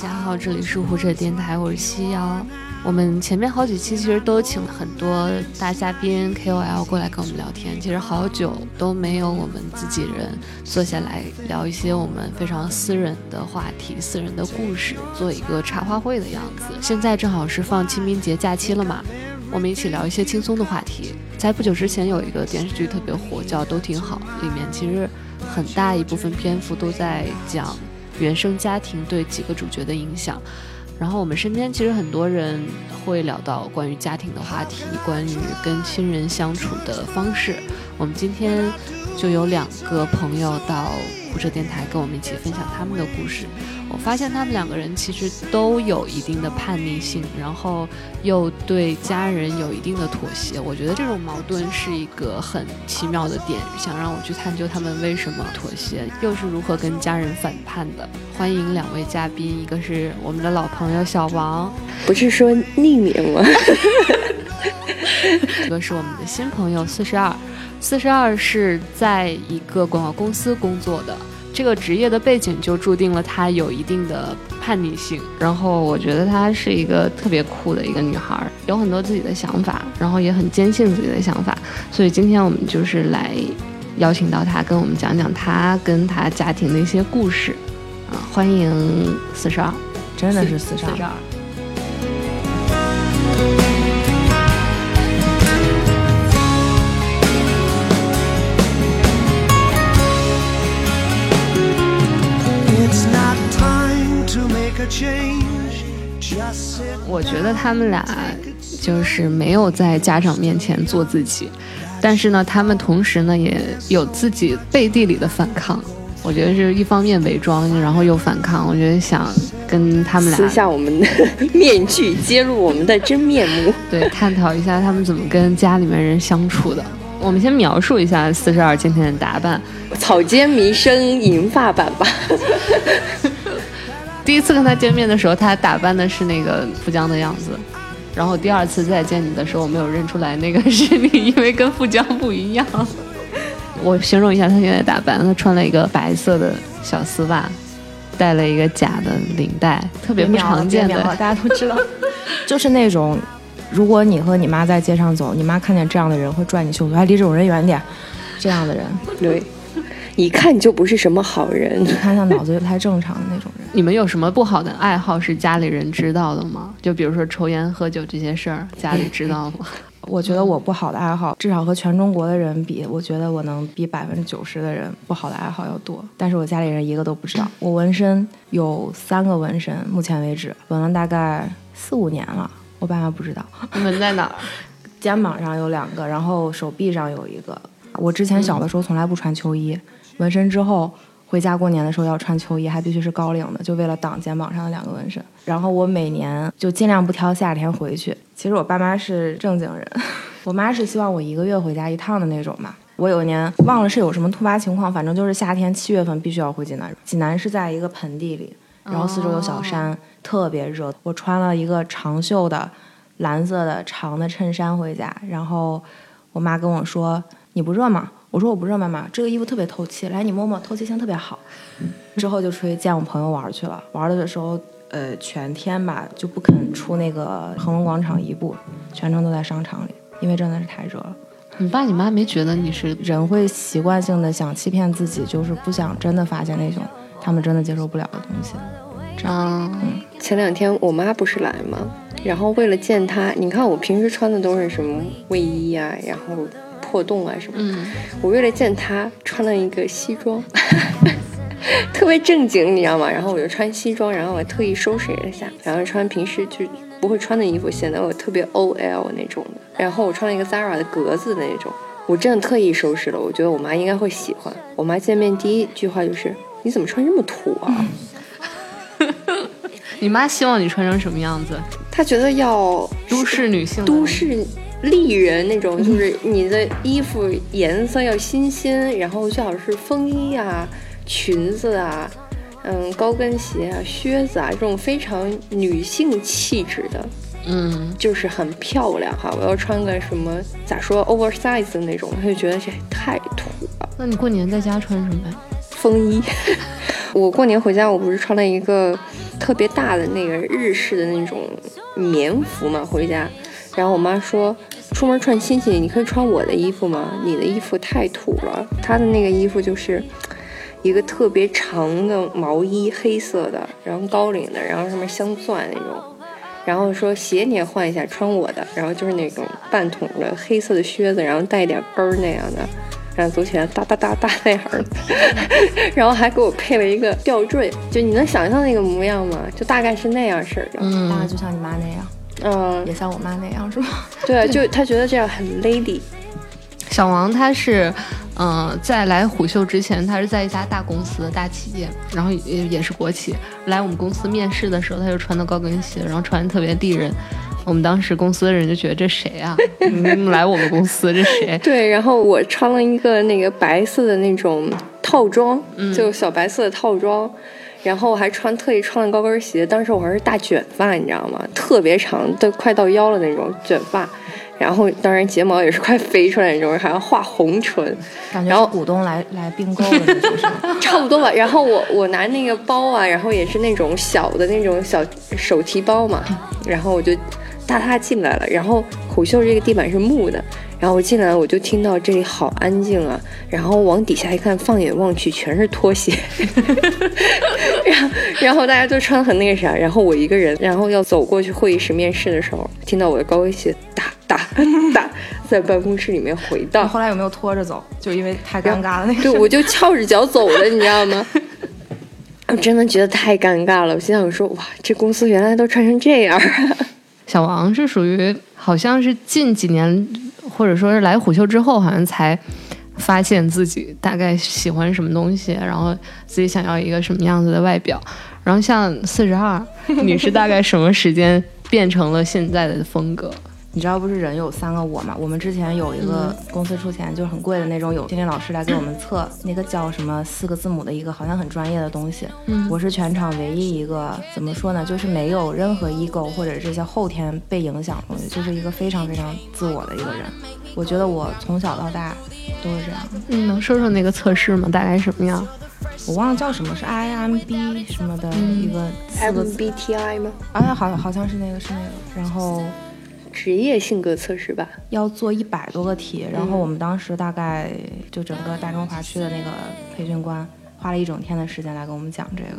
大家好，这里是胡扯电台，我是西瑶。我们前面好几期其实都请了很多大嘉宾 KOL 过来跟我们聊天，其实好久都没有我们自己人坐下来聊一些我们非常私人的话题、私人的故事，做一个茶话会的样子。现在正好是放清明节假期了嘛，我们一起聊一些轻松的话题。在不久之前有一个电视剧特别火，叫《都挺好》，里面其实很大一部分篇幅都在讲原生家庭对几个主角的影响。然后我们身边其实很多人会聊到关于家庭的话题，关于跟亲人相处的方式。我们今天就有两个朋友到胡扯电台跟我们一起分享他们的故事。我发现他们两个人其实都有一定的叛逆性，然后又对家人有一定的妥协。我觉得这种矛盾是一个很奇妙的点，想让我去探究他们为什么妥协，又是如何跟家人反叛的。欢迎两位嘉宾，一个是我们的老朋友小王，不是说匿名吗？一个是我们的新朋友四十二。四十二是在一个广告公司工作的。这个职业的背景就注定了她有一定的叛逆性，然后我觉得她是一个特别酷的一个女孩，有很多自己的想法，然后也很坚信自己的想法，所以今天我们就是来邀请到她跟我们讲讲她跟她家庭的一些故事，啊，欢迎四十二，真的是四十二。我觉得他们俩就是没有在家长面前做自己，但是呢，他们同时呢也有自己背地里的反抗。我觉得是一方面伪装，然后又反抗。我觉得想跟他们俩撕下我们的 面具，揭露我们的真面目，对，探讨一下他们怎么跟家里面人相处的。我们先描述一下四十二今天的打扮，草间弥生银发版吧。第一次跟他见面的时候，他打扮的是那个富江的样子，然后第二次再见你的时候，我没有认出来那个是你，因为跟富江不一样。我形容一下他现在打扮，他穿了一个白色的小丝袜，戴了一个假的领带，特别不常见的，大家都知道，就是那种，如果你和你妈在街上走，你妈看见这样的人会拽你袖子，还离这种人远点，这样的人，对。一看就不是什么好人，你看像脑子不太正常的那种人。你们有什么不好的爱好是家里人知道的吗？就比如说抽烟喝酒这些事儿，家里知道吗？我觉得我不好的爱好，至少和全中国的人比，我觉得我能比百分之九十的人不好的爱好要多。但是我家里人一个都不知道。我纹身有三个纹身，目前为止纹了大概四五年了，我爸妈不知道。纹在哪儿？肩膀上有两个，然后手臂上有一个。我之前小的时候从来不穿秋衣。纹身之后回家过年的时候要穿秋衣，还必须是高领的，就为了挡肩膀上的两个纹身。然后我每年就尽量不挑夏天回去。其实我爸妈是正经人，我妈是希望我一个月回家一趟的那种嘛。我有一年忘了是有什么突发情况，反正就是夏天七月份必须要回济南。济南是在一个盆地里，然后四周有小山，特别热。我穿了一个长袖的蓝色的长的衬衫回家，然后我妈跟我说：“你不热吗？”我说我不热，妈妈，这个衣服特别透气，来你摸摸，透气性特别好。之后就出去见我朋友玩去了，玩的时候，呃，全天吧就不肯出那个恒隆广场一步，全程都在商场里，因为真的是太热了。你爸你妈没觉得你是人会习惯性的想欺骗自己，就是不想真的发现那种他们真的接受不了的东西。这样，嗯。前两天我妈不是来吗？然后为了见她，你看我平时穿的都是什么卫衣啊，然后。破洞啊什么？嗯，我为了见他，穿了一个西装，特别正经，你知道吗？然后我就穿西装，然后我特意收拾了一下，然后穿平时就不会穿的衣服，显得我特别 O L 那种的。然后我穿了一个 Zara 的格子的那种，我真的特意收拾了，我觉得我妈应该会喜欢。我妈见面第一句话就是：“你怎么穿这么土啊？” 你妈希望你穿成什么样子？她觉得要都市女性，都市丽人那种，就是你的衣服颜色要新鲜，然后最好是风衣啊、裙子啊、嗯高跟鞋啊、靴子啊这种非常女性气质的。嗯，就是很漂亮哈，我要穿个什么咋说 oversize 的那种，他就觉得这太土了。那你过年在家穿什么呀？风衣。我过年回家，我不是穿了一个特别大的那个日式的那种棉服嘛，回家。然后我妈说，出门串亲戚，你可以穿我的衣服吗？你的衣服太土了。她的那个衣服就是一个特别长的毛衣，黑色的，然后高领的，然后上面镶钻那种。然后说鞋你也换一下，穿我的。然后就是那种半筒的黑色的靴子，然后带一点跟儿那样的，然后走起来哒哒哒哒那样的。然后还给我配了一个吊坠，就你能想象那个模样吗？就大概是那样式的，嗯，大概就像你妈那样，嗯，也像我妈那样是吗？对，就他觉得这样很 lady。小王他是，嗯，在来虎嗅之前，他是在一家大公司的大企业，然后也也是国企。来我们公司面试的时候，他就穿的高跟鞋，然后穿的特别丽人。我们当时公司的人就觉得这谁啊？来我们公司这谁？对，然后我穿了一个那个白色的那种套装，就小白色的套装，然后还穿特意穿了高跟鞋。当时我还是大卷发，你知道吗？特别长，都快到腰了那种卷发。然后，当然睫毛也是快飞出来那种，还要画红唇，感觉股东来来并购的那种，差不多吧。然后我我拿那个包啊，然后也是那种小的那种小手提包嘛，然后我就哒哒进来了。然后虎嗅这个地板是木的，然后我进来我就听到这里好安静啊，然后往底下一看，放眼望去全是拖鞋，然后然后大家都穿很那个啥，然后我一个人，然后要走过去会议室面试的时候，听到我的高跟鞋哒。哒哒在办公室里面回荡，后来有没有拖着走？就因为太尴尬了那个。对，我就翘着脚走的，你知道吗？我真的觉得太尴尬了。我心想说，哇，这公司原来都穿成这样。小王是属于好像是近几年，或者说是来虎嗅之后，好像才发现自己大概喜欢什么东西，然后自己想要一个什么样子的外表。然后像四十二，你是大概什么时间变成了现在的风格？你知道不是人有三个我吗？我们之前有一个公司出钱，就是很贵的那种，有心理老师来给我们测那个叫什么四个字母的一个好像很专业的东西。嗯，我是全场唯一一个怎么说呢，就是没有任何 ego 或者这些后天被影响的东西，就是一个非常非常自我的一个人。我觉得我从小到大都是这样。你能说说那个测试吗？大概什么样？我忘了叫什么，是 IMB 什么的一个 MBTI 吗？啊，好好像是那个是那个，然后。职业性格测试吧，要做一百多个题，然后我们当时大概就整个大中华区的那个培训官花了一整天的时间来跟我们讲这个。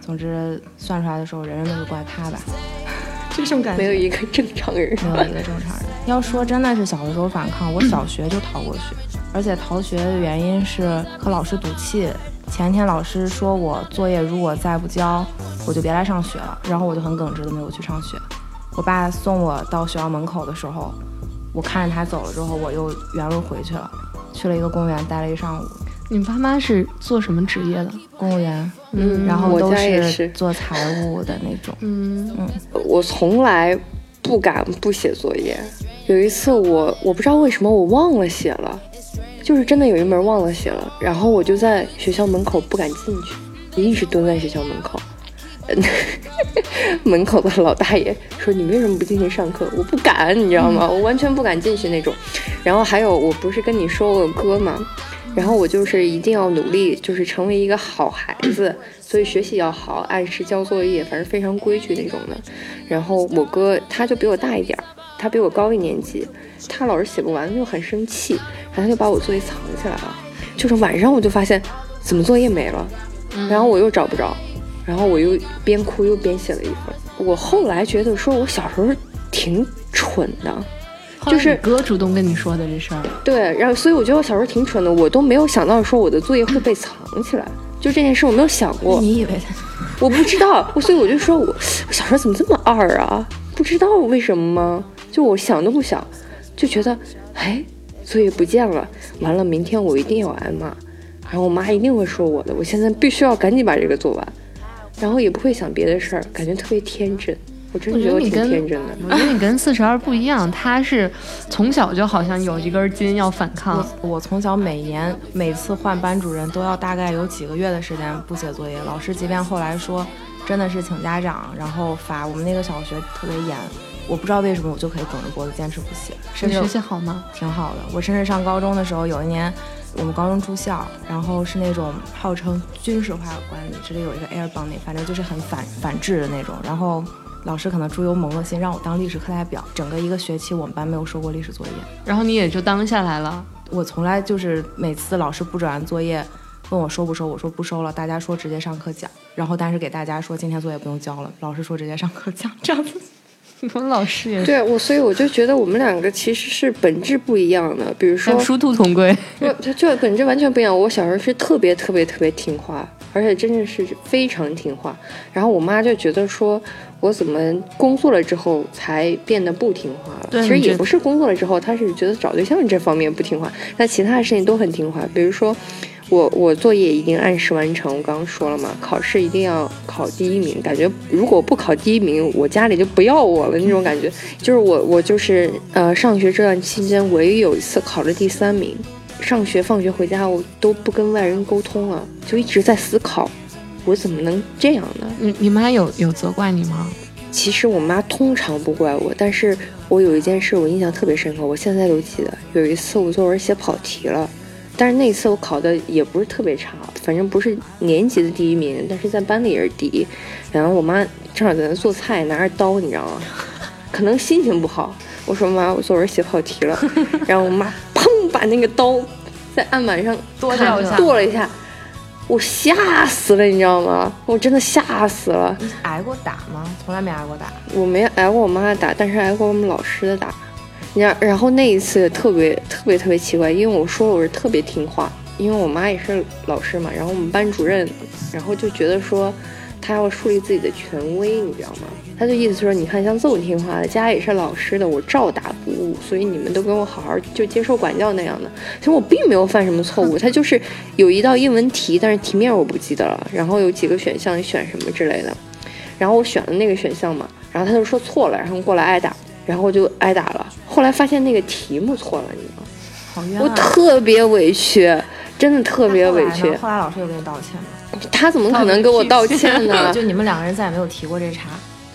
总之算出来的时候，人人都是怪他吧，这种感觉。没有一个正常人，没有一个正常人。要说真的是小的时候反抗，我小学就逃过学，而且逃学的原因是和老师赌气。前天老师说我作业如果再不交，我就别来上学了，然后我就很耿直的没有去上学。我爸送我到学校门口的时候，我看着他走了之后，我又原路回去了，去了一个公园待了一上午。你爸妈是做什么职业的？公务员，嗯，然后都是做财务的那种。嗯嗯，我从来不敢不写作业。有一次我我不知道为什么我忘了写了，就是真的有一门忘了写了，然后我就在学校门口不敢进去，一直蹲在学校门口。门口的老大爷说：“你为什么不进去上课？”我不敢，你知道吗？我完全不敢进去那种。然后还有，我不是跟你说我哥吗？然后我就是一定要努力，就是成为一个好孩子，所以学习要好，按时交作业，反正非常规矩那种的。然后我哥他就比我大一点儿，他比我高一年级，他老是写不完，就很生气，然后他就把我作业藏起来了。就是晚上我就发现怎么作业没了，然后我又找不着。然后我又边哭又边写了一份。我后来觉得说，我小时候挺蠢的，就是哥主动跟你说的这事儿。对，然后所以我觉得我小时候挺蠢的，我都没有想到说我的作业会被藏起来，就这件事我没有想过。你以为？我不知道，所以我就说我我小时候怎么这么二啊？不知道为什么吗？就我想都不想，就觉得哎，作业不见了，完了明天我一定要挨骂，然后我妈一定会说我的，我现在必须要赶紧把这个做完。然后也不会想别的事儿，感觉特别天真。我真的觉得我挺天真的。我觉得你跟四十二不一样，他是从小就好像有一根筋要反抗。我从小每年每次换班主任都要大概有几个月的时间不写作业，老师即便后来说真的是请家长，然后罚我们那个小学特别严，我不知道为什么我就可以梗着脖子坚持不写。甚至学习好吗？挺好的。我甚至上高中的时候，有一年我们高中住校，然后是那种号称军事化管理，这里有一个 air bond，反正就是很反反制的那种，然后。老师可能猪油蒙了心，让我当历史课代表。整个一个学期，我们班没有收过历史作业，然后你也就当下来了。我从来就是每次老师布置完作业，问我收不收，我说不收了。大家说直接上课讲，然后但是给大家说今天作业不用交了。老师说直接上课讲，这样子。我们老师也对我，所以我就觉得我们两个其实是本质不一样的。比如说殊途同归，就，就本质完全不一样。我小时候是特别特别特别听话，而且真的是非常听话。然后我妈就觉得说。我怎么工作了之后才变得不听话了？其实也不是工作了之后，她是觉得找对象这方面不听话，但其他的事情都很听话。比如说，我我作业一定按时完成，我刚刚说了嘛，考试一定要考第一名。感觉如果不考第一名，我家里就不要我了那种感觉。就是我我就是呃，上学这段期间，唯一有一次考了第三名。上学放学回家，我都不跟外人沟通了，就一直在思考。我怎么能这样呢？你你妈有有责怪你吗？其实我妈通常不怪我，但是我有一件事我印象特别深刻，我现在都记得。有一次我作文写跑题了，但是那次我考的也不是特别差，反正不是年级的第一名，但是在班里也是第一。然后我妈正好在那做菜，拿着刀，你知道吗？可能心情不好。我说妈，我作文写跑题了。然后我妈砰把那个刀在案板上剁掉一下，剁了一下。我吓死了，你知道吗？我真的吓死了。你挨过打吗？从来没挨过打。我没挨过我妈的打，但是挨过我们老师的打。然然后那一次特别特别特别奇怪，因为我说我是特别听话，因为我妈也是老师嘛。然后我们班主任，然后就觉得说。他要树立自己的权威，你知道吗？他就意思说，你看像这么听话的，家也是老师的，我照打不误，所以你们都跟我好好就接受管教那样的。其实我并没有犯什么错误，他就是有一道英文题，但是题面我不记得了，然后有几个选项，选什么之类的，然后我选了那个选项嘛，然后他就说错了，然后过来挨打，然后我就挨打了。后来发现那个题目错了，你知道吗？好冤！我特别委屈，真的特别委屈。后来老师有给你道歉吗？他怎么可能跟我道歉呢？就你们两个人再也没有提过这茬。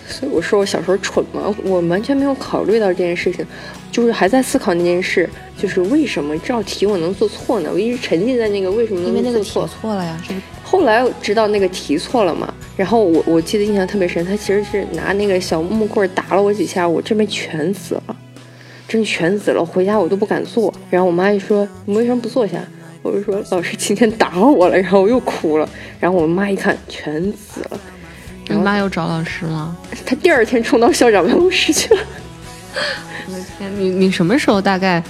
所以我说我小时候蠢吗？我完全没有考虑到这件事情，就是还在思考那件事，就是为什么这道题我能做错呢？我一直沉浸在那个为什么能做错错了呀？是后来知道那个题错了嘛？然后我我记得印象特别深，他其实是拿那个小木棍打了我几下，我这边全死了，真全死了。回家我都不敢坐。然后我妈就说：“你为什么不坐下？”我就说老师今天打我了，然后我又哭了，然后我妈一看全死了。你妈又找老师了？她第二天冲到校长办公室去了。我的天，你你什么时候大概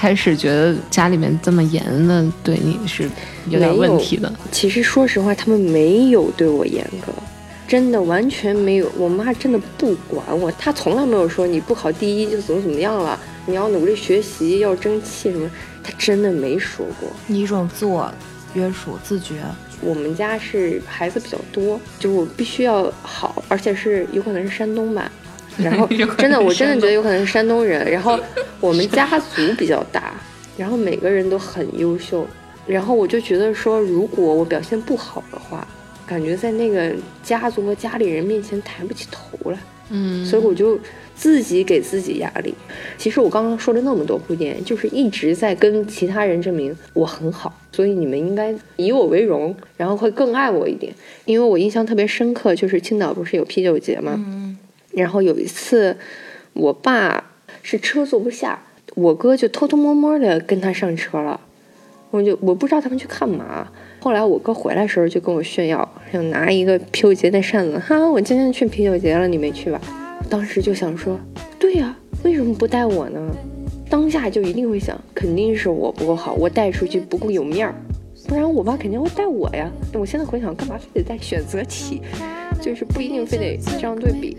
开始觉得家里面这么严的对你是有点问题的？其实说实话，他们没有对我严格，真的完全没有。我妈真的不管我，她从来没有说你不考第一就怎么怎么样了，你要努力学习，要争气什么。她真的没说过，你一种自我约束、自觉。我们家是孩子比较多，就我必须要好，而且是有可能是山东吧。然后 真的，我真的觉得有可能是山东人。然后 我们家族比较大，然后每个人都很优秀。然后我就觉得说，如果我表现不好的话，感觉在那个家族和家里人面前抬不起头来。嗯，所以我就。自己给自己压力。其实我刚刚说了那么多铺垫，就是一直在跟其他人证明我很好，所以你们应该以我为荣，然后会更爱我一点。因为我印象特别深刻，就是青岛不是有啤酒节吗？嗯。然后有一次，我爸是车坐不下，我哥就偷偷摸摸的跟他上车了。我就我不知道他们去干嘛。后来我哥回来时候就跟我炫耀，想拿一个啤酒节的扇子，哈，我今天去啤酒节了，你没去吧？当时就想说，对呀，为什么不带我呢？当下就一定会想，肯定是我不够好，我带出去不够有面儿，不然我爸肯定会带我呀。我现在回想，干嘛非得带选择题？就是不一定非得这样对比。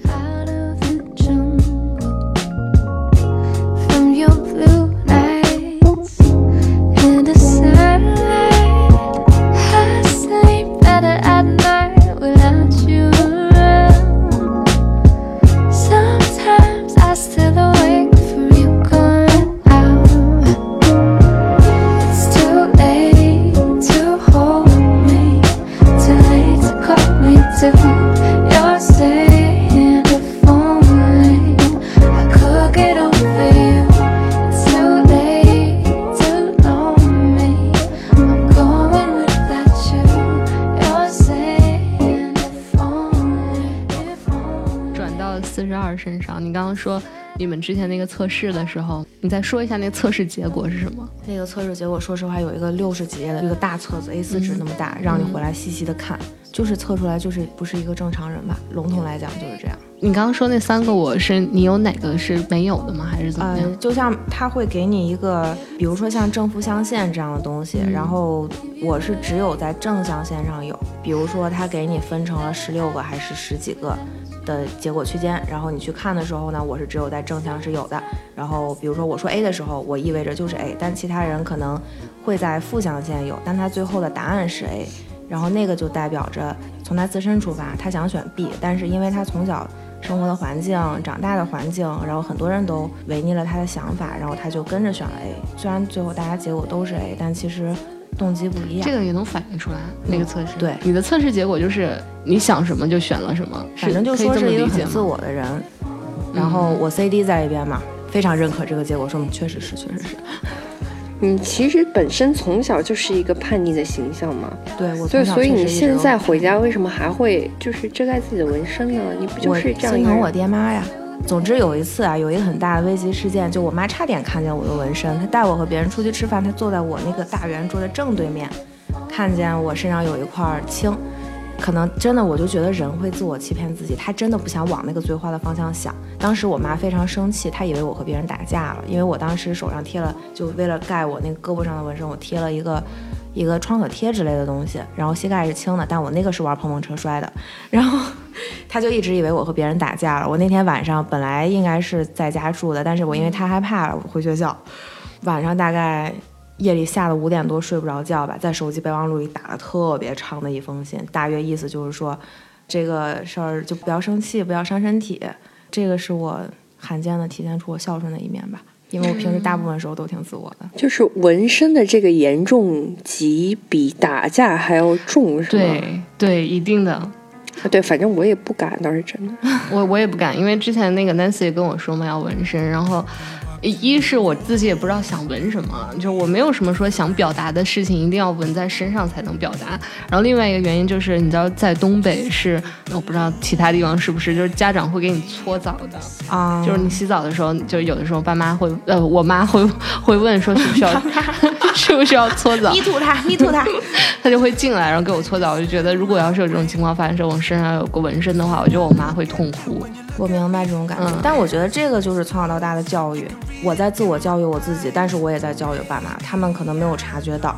之前那个测试的时候，你再说一下那个测试结果是什么？那个测试结果，说实话有一个六十几页的一个大册子，A4 纸那么大，让你回来细细的看，就是测出来就是不是一个正常人吧？笼统来讲就是这样。你刚刚说那三个，我是你有哪个是没有的吗？还是怎么样？就像他会给你一个，比如说像正负相线这样的东西，然后我是只有在正相线上有，比如说他给你分成了十六个还是十几个的结果区间，然后你去看的时候呢，我是只有在正向是有的。然后比如说我说 A 的时候，我意味着就是 A，但其他人可能会在负相线有，但他最后的答案是 A，然后那个就代表着从他自身出发，他想选 B，但是因为他从小。生活的环境、长大的环境，然后很多人都违逆了他的想法，然后他就跟着选了 A。虽然最后大家结果都是 A，但其实动机不一样。这个也能反映出来那个测试。对，你的测试结果就是你想什么就选了什么，反正就说是一个很自我的人。然后我 CD 在一边嘛，非常认可这个结果，说确实是，确实是。你其实本身从小就是一个叛逆的形象嘛，对，我对，所以你现在回家为什么还会就是遮盖自己的纹身呢？你不就是这样心疼我爹妈呀。总之有一次啊，有一个很大的危机事件，就我妈差点看见我的纹身。她带我和别人出去吃饭，她坐在我那个大圆桌的正对面，看见我身上有一块青。可能真的，我就觉得人会自我欺骗自己，她真的不想往那个最坏的方向想。当时我妈非常生气，她以为我和别人打架了，因为我当时手上贴了，就为了盖我那个胳膊上的纹身，我贴了一个一个创可贴之类的东西，然后膝盖是青的，但我那个是玩碰碰车摔的，然 后他就一直以为我和别人打架了。我那天晚上本来应该是在家住的，但是我因为太害怕了，我回学校，晚上大概。夜里下了五点多睡不着觉吧，在手机备忘录里打了特别长的一封信，大约意思就是说，这个事儿就不要生气，不要伤身体。这个是我罕见的体现出我孝顺的一面吧，因为我平时大部分时候都挺自我的。就是纹身的这个严重级比打架还要重，是吗？对对，一定的。对，反正我也不敢，倒是真的。我我也不敢，因为之前那个 Nancy 跟我说嘛，要纹身，然后。一是我自己也不知道想纹什么，就我没有什么说想表达的事情一定要纹在身上才能表达。然后另外一个原因就是，你知道在东北是，我不知道其他地方是不是，就是家长会给你搓澡的啊，就是你洗澡的时候，就有的时候爸妈会，呃，我妈会会问说需不需要，需不需要搓澡？你吐他，你吐他，他就会进来然后给我搓澡。我就觉得如果要是有这种情况发生，我身上有个纹身的话，我觉得我妈会痛哭。我明白这种感觉，但我觉得这个就是从小到大的教育。我在自我教育我自己，但是我也在教育爸妈，他们可能没有察觉到。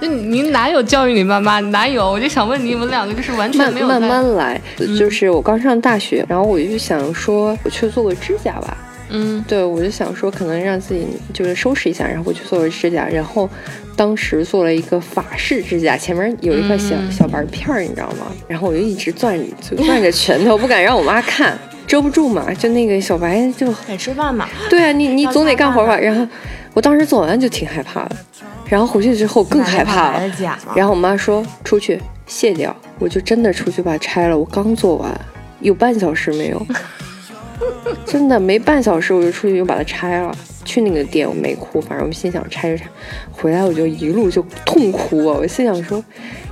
那你哪有教育你爸妈？哪有？我就想问你们两个，就是完全没有。慢慢来，就是我刚上大学，然后我就想说，我去做个指甲吧。嗯，对，我就想说，可能让自己就是收拾一下，然后我去做个指甲。然后当时做了一个法式指甲，前面有一块小小白片儿，你知道吗？然后我就一直攥攥着拳头，不敢让我妈看。遮不住嘛，就那个小白就得吃饭嘛。对啊，你你总得干活吧。然后我当时做完就挺害怕的，然后回去之后更害怕了。然后我妈说出去卸掉，我就真的出去把它拆了。我刚做完，有半小时没有，真的没半小时我就出去又把它拆了。去那个店我没哭，反正我心想拆就拆。回来我就一路就痛哭啊！我心想说，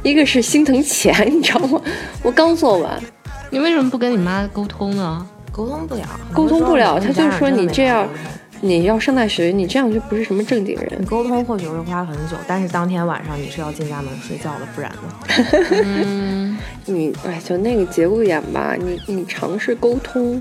一个是心疼钱，你知道吗？我刚做完。你为什么不跟你妈沟通呢？沟通不了，沟通不了。他就是说你这样，你要上大学，你这样就不是什么正经人。你沟通或许会花很久，但是当天晚上你是要进家门睡觉的，不然呢？嗯，你哎，就那个节骨眼吧，你你尝试沟通，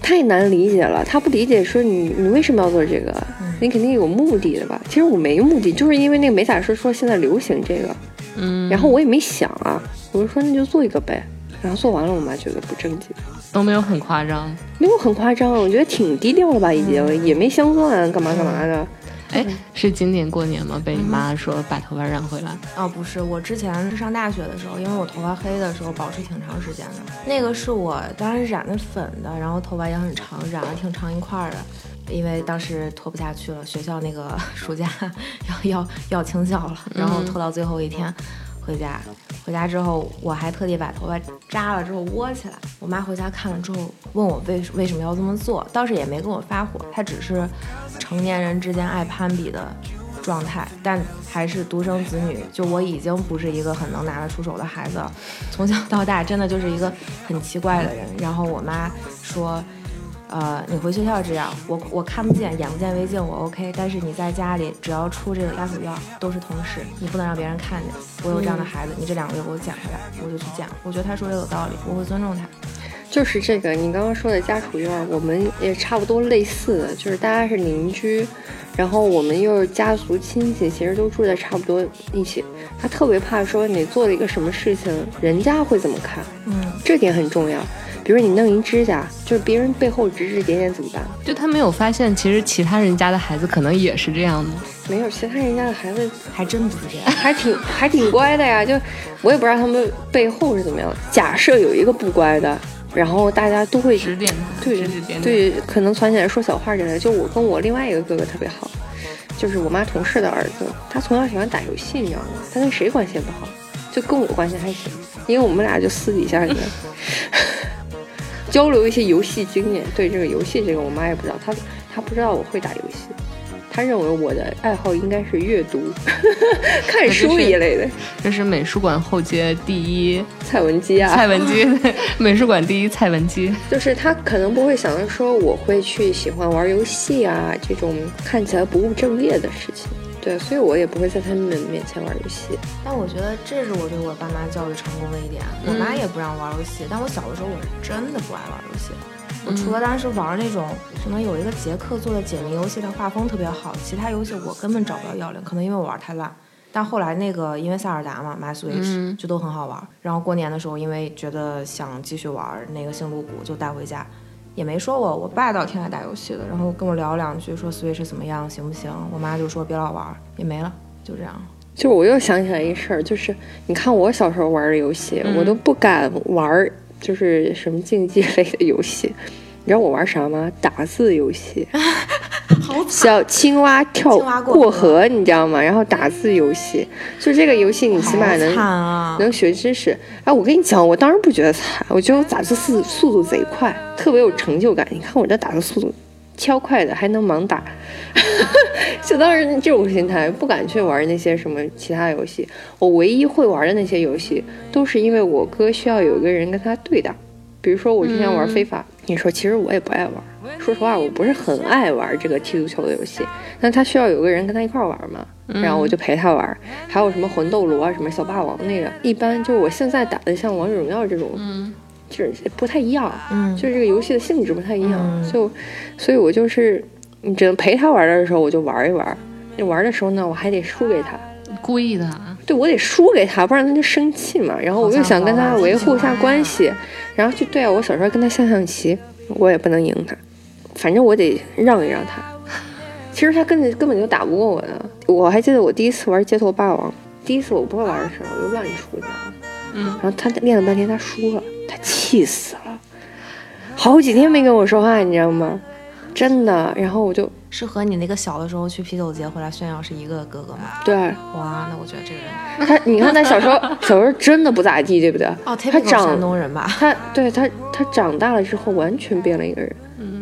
太难理解了。他不理解，说你你为什么要做这个？你肯定有目的的吧？其实我没目的，就是因为那个美甲师说现在流行这个，嗯，然后我也没想啊，我就说那就做一个呗。然后做完了，我妈觉得不正经，都没有很夸张，没有很夸张，我觉得挺低调了吧，已经也没镶钻，干嘛干嘛的。哎，是今年过年吗？被你妈说把头发染回来？哦，不是，我之前是上大学的时候，因为我头发黑的时候保持挺长时间的。那个是我当时染的粉的，然后头发也很长，染了挺长一块的，因为当时拖不下去了，学校那个 暑假 要要要清校了，然后拖到最后一天。回家，回家之后我还特地把头发扎了之后窝起来。我妈回家看了之后问我为为什么要这么做，倒是也没跟我发火，她只是成年人之间爱攀比的状态。但还是独生子女，就我已经不是一个很能拿得出手的孩子，从小到大真的就是一个很奇怪的人。然后我妈说。呃，你回学校这样，我我看不见，眼不见为净，我 OK。但是你在家里，只要出这个家属院，都是同事，你不能让别人看见。我有这样的孩子，你这两个月给我捡回来，我就去捡。我觉得他说的有道理，我会尊重他。就是这个，你刚刚说的家属院，我们也差不多类似的，就是大家是邻居，然后我们又是家族亲戚，其实都住在差不多一起。他特别怕说你做了一个什么事情，人家会怎么看？嗯，这点很重要。比如你弄一指甲，就是别人背后指指点点怎么办？就他没有发现，其实其他人家的孩子可能也是这样的。没有，其他人家的孩子还真不是这样，还挺还挺乖的呀。就我也不知道他们背后是怎么样。假设有一个不乖的，然后大家都会指点他，对指指点点。对，可能攒起来说小话之类的。就我跟我另外一个哥哥特别好，就是我妈同事的儿子，他从小喜欢打游戏，你知道吗？他跟谁关系也不好，就跟我关系还行，因为我们俩就私底下 交流一些游戏经验。对这个游戏，这个我妈也不知道，她她不知道我会打游戏，她认为我的爱好应该是阅读、看书一类的。这是美术馆后街第一 蔡文姬啊，蔡文姬，美术馆第一蔡文姬。就是她可能不会想到说我会去喜欢玩游戏啊这种看起来不务正业的事情。对，所以我也不会在他们面前玩游戏。但我觉得这是我对我爸妈教育成功的一点。我妈也不让玩游戏，但我小的时候我是真的不爱玩游戏。我除了当时玩那种什么有一个杰克做的解谜游戏，它画风特别好，其他游戏我根本找不到要领。可能因为我玩太烂。但后来那个因为塞尔达嘛，买 Switch 就都很好玩。然后过年的时候，因为觉得想继续玩那个星露谷，就带回家。也没说我，我爸倒挺爱打游戏的，然后跟我聊两句，说 Switch 怎么样，行不行？我妈就说别老玩，也没了，就这样。就我又想起来一事儿，就是你看我小时候玩的游戏，我都不敢玩，就是什么竞技类的游戏。你知道我玩啥吗？打字游戏。小青蛙跳过河，你知道吗？然后打字游戏，就这个游戏，你起码能能学知识。哎，我跟你讲，我当时不觉得惨，我觉得我打字速速度贼快，特别有成就感。你看我这打字速度超快的，还能盲打，就当时这种心态，不敢去玩那些什么其他游戏。我唯一会玩的那些游戏，都是因为我哥需要有个人跟他对打。比如说我之前玩非法，你说其实我也不爱玩。说实话，我不是很爱玩这个踢足球的游戏，那他需要有个人跟他一块玩嘛，然后我就陪他玩。还有什么魂斗罗啊，什么小霸王那个，一般就是我现在打的像王者荣耀这种，就是不太一样，嗯，就是这个游戏的性质不太一样，就，所以我就是你只能陪他玩的时候我就玩一玩，你玩的时候呢我还得输给他，故意的，对我得输给他，不然他就生气嘛。然后我又想跟他维护一下关系，然后就对啊，我小时候跟他下象棋，我也不能赢他。反正我得让一让他，其实他根本根本就打不过我的。我还记得我第一次玩街头霸王，第一次我不会玩的时候，我就乱出，你知道吗？嗯。然后他练了半天，他输了，他气死了，好几天没跟我说话，你知道吗？真的。然后我就，是和你那个小的时候去啤酒节回来炫耀是一个哥哥吗？对。哇，那我觉得这个人，他你看他小时候 小时候真的不咋地，对不对？哦，他长山东人吧？他对他他长大了之后完全变了一个人。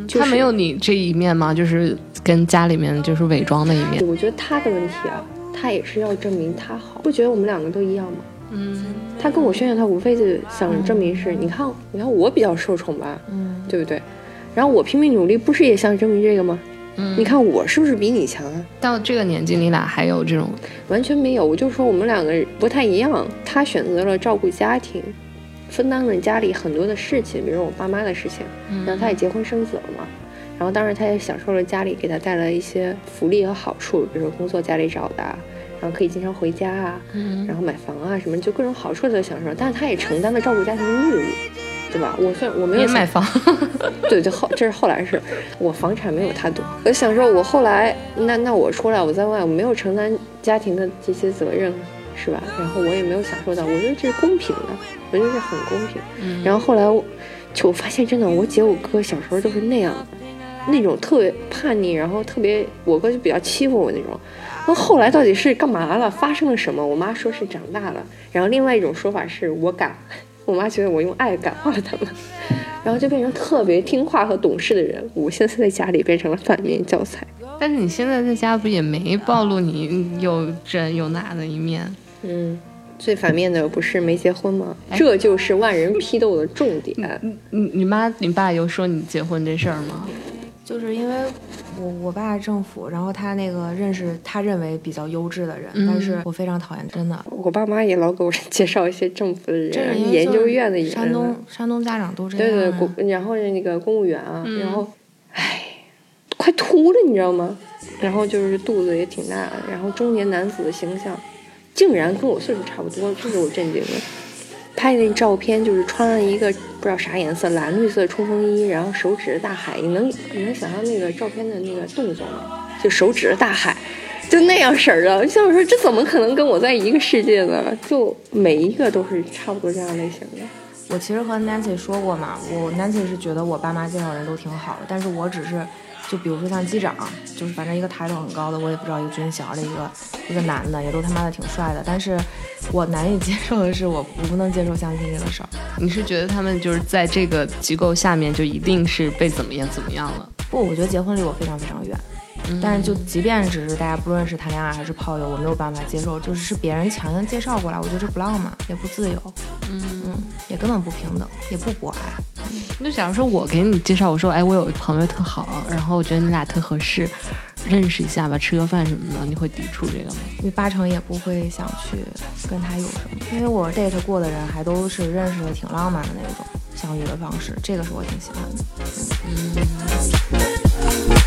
他没有你这一面吗？就是跟家里面就是伪装的一面。我觉得他的问题啊，他也是要证明他好，不觉得我们两个都一样吗？嗯，他跟我炫耀，他无非就想证明是，你看，你看我比较受宠吧，嗯，对不对？然后我拼命努力，不是也想证明这个吗？嗯，你看我是不是比你强啊？到这个年纪，你俩还有这种？完全没有，我就说我们两个不太一样。他选择了照顾家庭。分担了家里很多的事情，比如我爸妈的事情，然后他也结婚生子了嘛，然后当然他也享受了家里给他带来一些福利和好处，比如说工作家里找的，然后可以经常回家啊，嗯然后买房啊什么，就各种好处都享受。但是他也承担了照顾家庭的义务，对吧？我虽然我没有买房，对对后这是后来事，我房产没有他多。我想说，我后来那那我出来我在外，我没有承担家庭的这些责任。是吧？然后我也没有享受到，我觉得这是公平的，我觉得这很公平。然后后来我就发现，真的，我姐我哥小时候都是那样，那种特别叛逆，然后特别我哥就比较欺负我那种。那后来到底是干嘛了？发生了什么？我妈说是长大了，然后另外一种说法是我感，我妈觉得我用爱感化了他们，然后就变成特别听话和懂事的人。我现在在家里变成了反面教材。但是你现在在家不也没暴露你有这有那的一面？嗯，最反面的不是没结婚吗？这就是万人批斗的重点。你你妈你爸有说你结婚这事儿吗？就是因为我我爸政府，然后他那个认识他认为比较优质的人，但是我非常讨厌，真的。我爸妈也老给我 介绍一些政府的人，研究院的人。山东山东家长都这样。对对，公然后那个公务员啊，然后，唉，快秃了，你知道吗？然后就是肚子也挺大的，然后中年男子的形象，竟然跟我岁数差不多，这给我震惊了。拍那照片就是穿了一个不知道啥颜色蓝绿色冲锋衣，然后手指着大海。你能你能想象那个照片的那个动作吗？就手指着大海，就那样式儿的。像我说这怎么可能跟我在一个世界呢？就每一个都是差不多这样类型的。我其实和 Nancy 说过嘛，我 Nancy 是觉得我爸妈介绍人都挺好的，但是我只是。就比如说像机长，就是反正一个抬头很高的，我也不知道一个军衔的一个一个男的，也都他妈的挺帅的。但是我难以接受的是，我我不能接受相亲这个事儿。你是觉得他们就是在这个机构下面就一定是被怎么样怎么样了？不，我觉得结婚离我非常非常远。但是就即便只是大家不论是谈恋爱还是炮友，我没有办法接受，就是是别人强行介绍过来，我觉得这不浪漫，也不自由，嗯嗯，也根本不平等，也不博爱。就假如说我给你介绍，我说哎，我有一朋友特好，然后我觉得你俩特合适，认识一下吧，吃个饭什么的，你会抵触这个吗？你八成也不会想去跟他有什么，因为我 date 过的人还都是认识的挺浪漫的那种相遇的方式，这个是我挺喜欢的。嗯。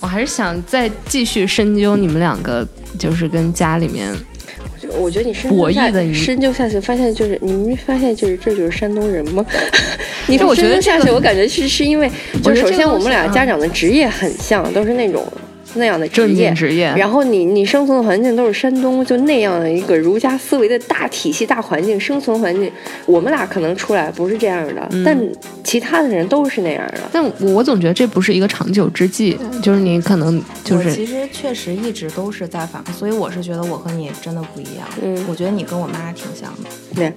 我还是想再继续深究你们两个，就是跟家里面，我觉得你博弈的深究下去，发现就是你们发现就是这就是山东人吗？你说，我深究下去，我感觉是是因为，就首先我们俩家长的职业很像，都是那种。那样的职业，职业，然后你你生存的环境都是山东，就那样的一个儒家思维的大体系、大环境、生存环境。我们俩可能出来不是这样的，但其他的人都是那样的。但我总觉得这不是一个长久之计，就是你可能就是其实确实一直都是在反，所以我是觉得我和你真的不一样。嗯，我觉得你跟我妈挺像的。对，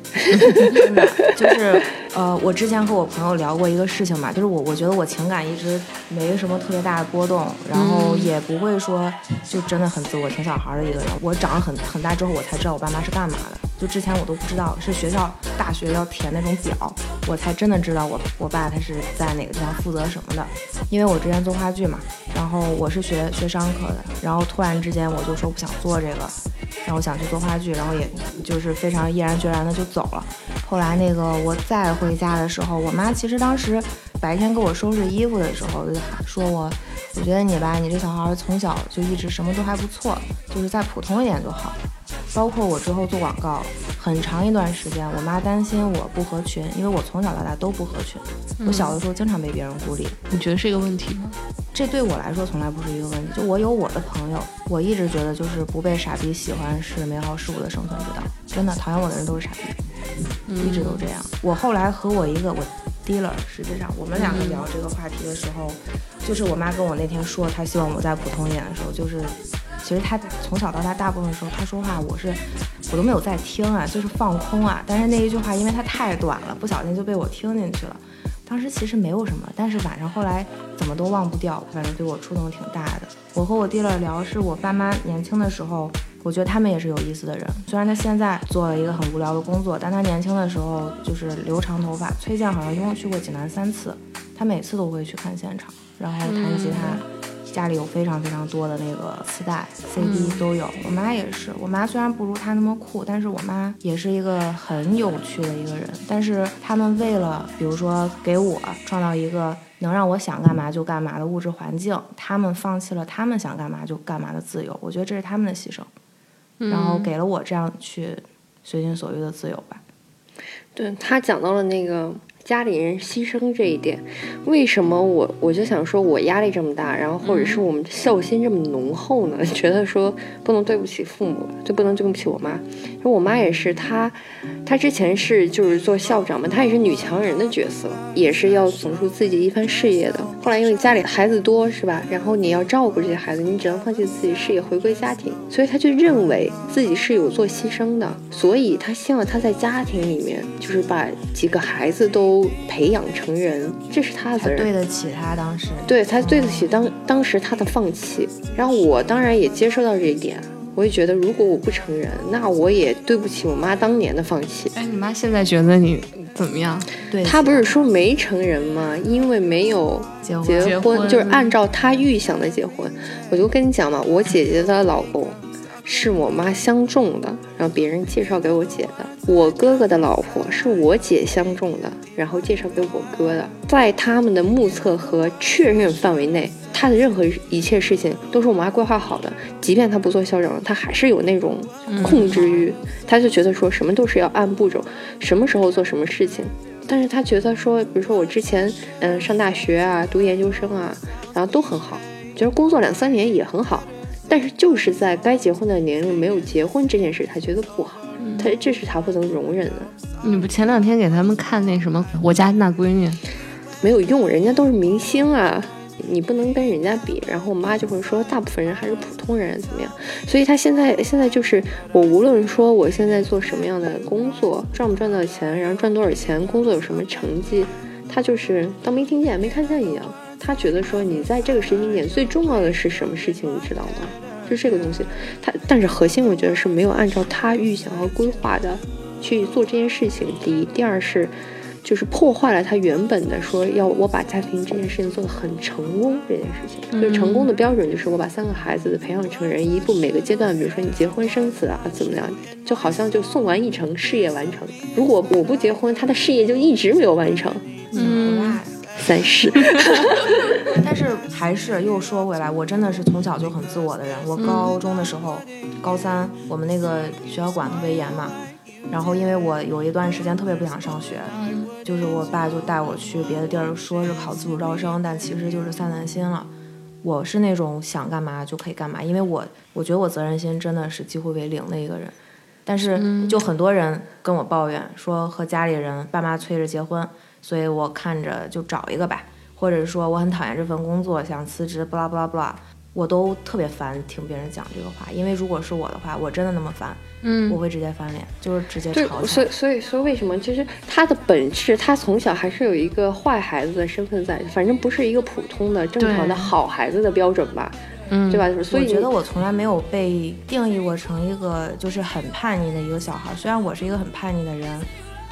真 的就是呃，我之前和我朋友聊过一个事情嘛，就是我我觉得我情感一直没什么特别大的波动，然后也。不会说，就真的很自我，挺小孩的一个人。我长得很很大之后，我才知道我爸妈是干嘛的。就之前我都不知道，是学校大学要填那种表，我才真的知道我我爸他是在哪个地方负责什么的。因为我之前做话剧嘛，然后我是学学商科的，然后突然之间我就说不想做这个，然后想去做话剧，然后也就是非常毅然决然的就走了。后来那个我再回家的时候，我妈其实当时白天给我收拾衣服的时候就说我。我觉得你吧，你这小孩从小就一直什么都还不错，就是再普通一点就好。包括我之后做广告，很长一段时间，我妈担心我不合群，因为我从小到大都不合群。我小的时候经常被别人孤立。你觉得是一个问题吗？这对我来说从来不是一个问题。就我有我的朋友，我一直觉得就是不被傻逼喜欢是美好事物的生存之道。真的，讨厌我的人都是傻逼，一直都这样。我后来和我一个我。dealer，实际上我们两个聊这个话题的时候，就是我妈跟我那天说，她希望我再普通一点的时候，就是其实她从小到大大部分时候她说话，我是我都没有在听啊，就是放空啊。但是那一句话，因为它太短了，不小心就被我听进去了。当时其实没有什么，但是晚上后来怎么都忘不掉，反正对我触动挺大的。我和我弟了聊，是我爸妈年轻的时候。我觉得他们也是有意思的人，虽然他现在做了一个很无聊的工作，但他年轻的时候就是留长头发。崔健好像一共去过济南三次，他每次都会去看现场，然后弹吉他，家里有非常非常多的那个磁带、CD 都有。我妈也是，我妈虽然不如他那么酷，但是我妈也是一个很有趣的一个人。但是他们为了，比如说给我创造一个能让我想干嘛就干嘛的物质环境，他们放弃了他们想干嘛就干嘛的自由。我觉得这是他们的牺牲。然后给了我这样去随心所欲的自由吧。对他讲到了那个。家里人牺牲这一点，为什么我我就想说，我压力这么大，然后或者是我们孝心这么浓厚呢？觉得说不能对不起父母，就不能对不起我妈。因为我妈也是，她她之前是就是做校长嘛，她也是女强人的角色，也是要走出自己一番事业的。后来因为家里孩子多，是吧？然后你要照顾这些孩子，你只能放弃自己事业，回归家庭。所以她就认为自己是有做牺牲的，所以她希望她在家庭里面，就是把几个孩子都。都培养成人，这是他的责任。对得起他当时，对他对得起当当时他的放弃。然后我当然也接受到这一点，我也觉得如果我不成人，那我也对不起我妈当年的放弃。哎，你妈现在觉得你怎么样？对，她不是说没成人吗？因为没有结婚，结婚就是按照她预想的结婚。我就跟你讲嘛，我姐姐的老公。是我妈相中的，然后别人介绍给我姐的。我哥哥的老婆是我姐相中的，然后介绍给我哥的。在他们的目测和确认范围内，他的任何一切事情都是我妈规划好的。即便他不做校长了，他还是有那种控制欲，他就觉得说什么都是要按步骤，什么时候做什么事情。但是他觉得说，比如说我之前嗯上大学啊，读研究生啊，然后都很好，觉得工作两三年也很好。但是就是在该结婚的年龄没有结婚这件事，他觉得不好，他这是他不能容忍的。你不前两天给他们看那什么我家那闺女，没有用，人家都是明星啊，你不能跟人家比。然后我妈就会说，大部分人还是普通人，怎么样？所以他现在现在就是我无论说我现在做什么样的工作，赚不赚到钱，然后赚多少钱，工作有什么成绩，他就是当没听见、没看见一样。他觉得说你在这个时间点最重要的是什么事情，你知道吗？就这个东西，他但是核心我觉得是没有按照他预想和规划的去做这件事情。第一，第二是就是破坏了他原本的说要我把家庭这件事情做得很成功这件事情。就是成功的标准就是我把三个孩子培养成人，一步每个阶段，比如说你结婚生子啊怎么样，就好像就送完一程事业完成。如果我不结婚，他的事业就一直没有完成。嗯。三十，但是还是又说回来，我真的是从小就很自我的人。我高中的时候，高三我们那个学校管特别严嘛，然后因为我有一段时间特别不想上学，就是我爸就带我去别的地儿，说是考自主招生，但其实就是散散心了。我是那种想干嘛就可以干嘛，因为我我觉得我责任心真的是几乎为零的一个人。但是就很多人跟我抱怨说和家里人爸妈催着结婚。所以我看着就找一个吧，或者是说我很讨厌这份工作，想辞职，不啦不啦不啦，我都特别烦听别人讲这个话，因为如果是我的话，我真的那么烦，嗯，我会直接翻脸，就是直接吵起来。所以所以说为什么？其实他的本质，他从小还是有一个坏孩子的身份在，反正不是一个普通的正常的好孩子的标准吧，嗯，对吧？所以我觉得我从来没有被定义过成一个就是很叛逆的一个小孩，虽然我是一个很叛逆的人。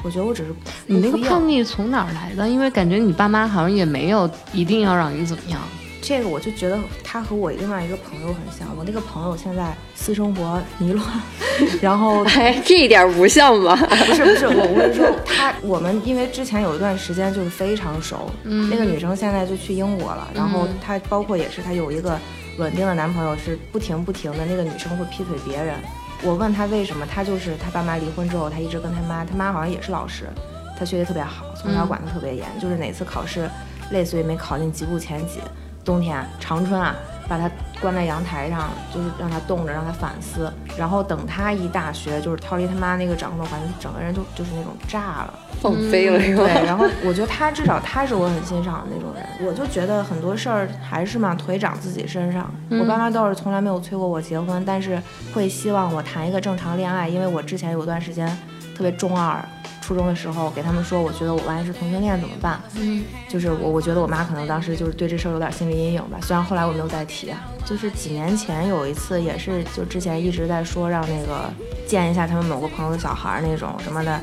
我觉得我只是你那个叛逆从哪儿来的？因为感觉你爸妈好像也没有一定要让你怎么样。这个我就觉得他和我另外一个朋友很像。我那个朋友现在私生活迷乱，然后哎，这一点不像吧？不是不是，我我是说 他，我们因为之前有一段时间就是非常熟。嗯。那个女生现在就去英国了，然后她包括也是她有一个稳定的男朋友，是不停不停的那个女生会劈腿别人。我问他为什么，他就是他爸妈离婚之后，他一直跟他妈，他妈好像也是老师，他学习特别好，从小管得特别严，就是哪次考试，类似于没考进级部前几，冬天长春啊。把他关在阳台上，就是让他冻着，让他反思。然后等他一大学，就是逃离他妈那个掌控环境，整个人就就是那种炸了，放飞了，是吧？对。然后我觉得他至少他是我很欣赏的那种人。我就觉得很多事儿还是嘛，腿长自己身上。我爸妈倒是从来没有催过我结婚，但是会希望我谈一个正常恋爱，因为我之前有段时间特别中二。初中的时候给他们说，我觉得我万一是同性恋怎么办？嗯，就是我，我觉得我妈可能当时就是对这事儿有点心理阴影吧。虽然后来我没有再提，就是几年前有一次，也是就之前一直在说让那个见一下他们某个朋友的小孩那种什么的，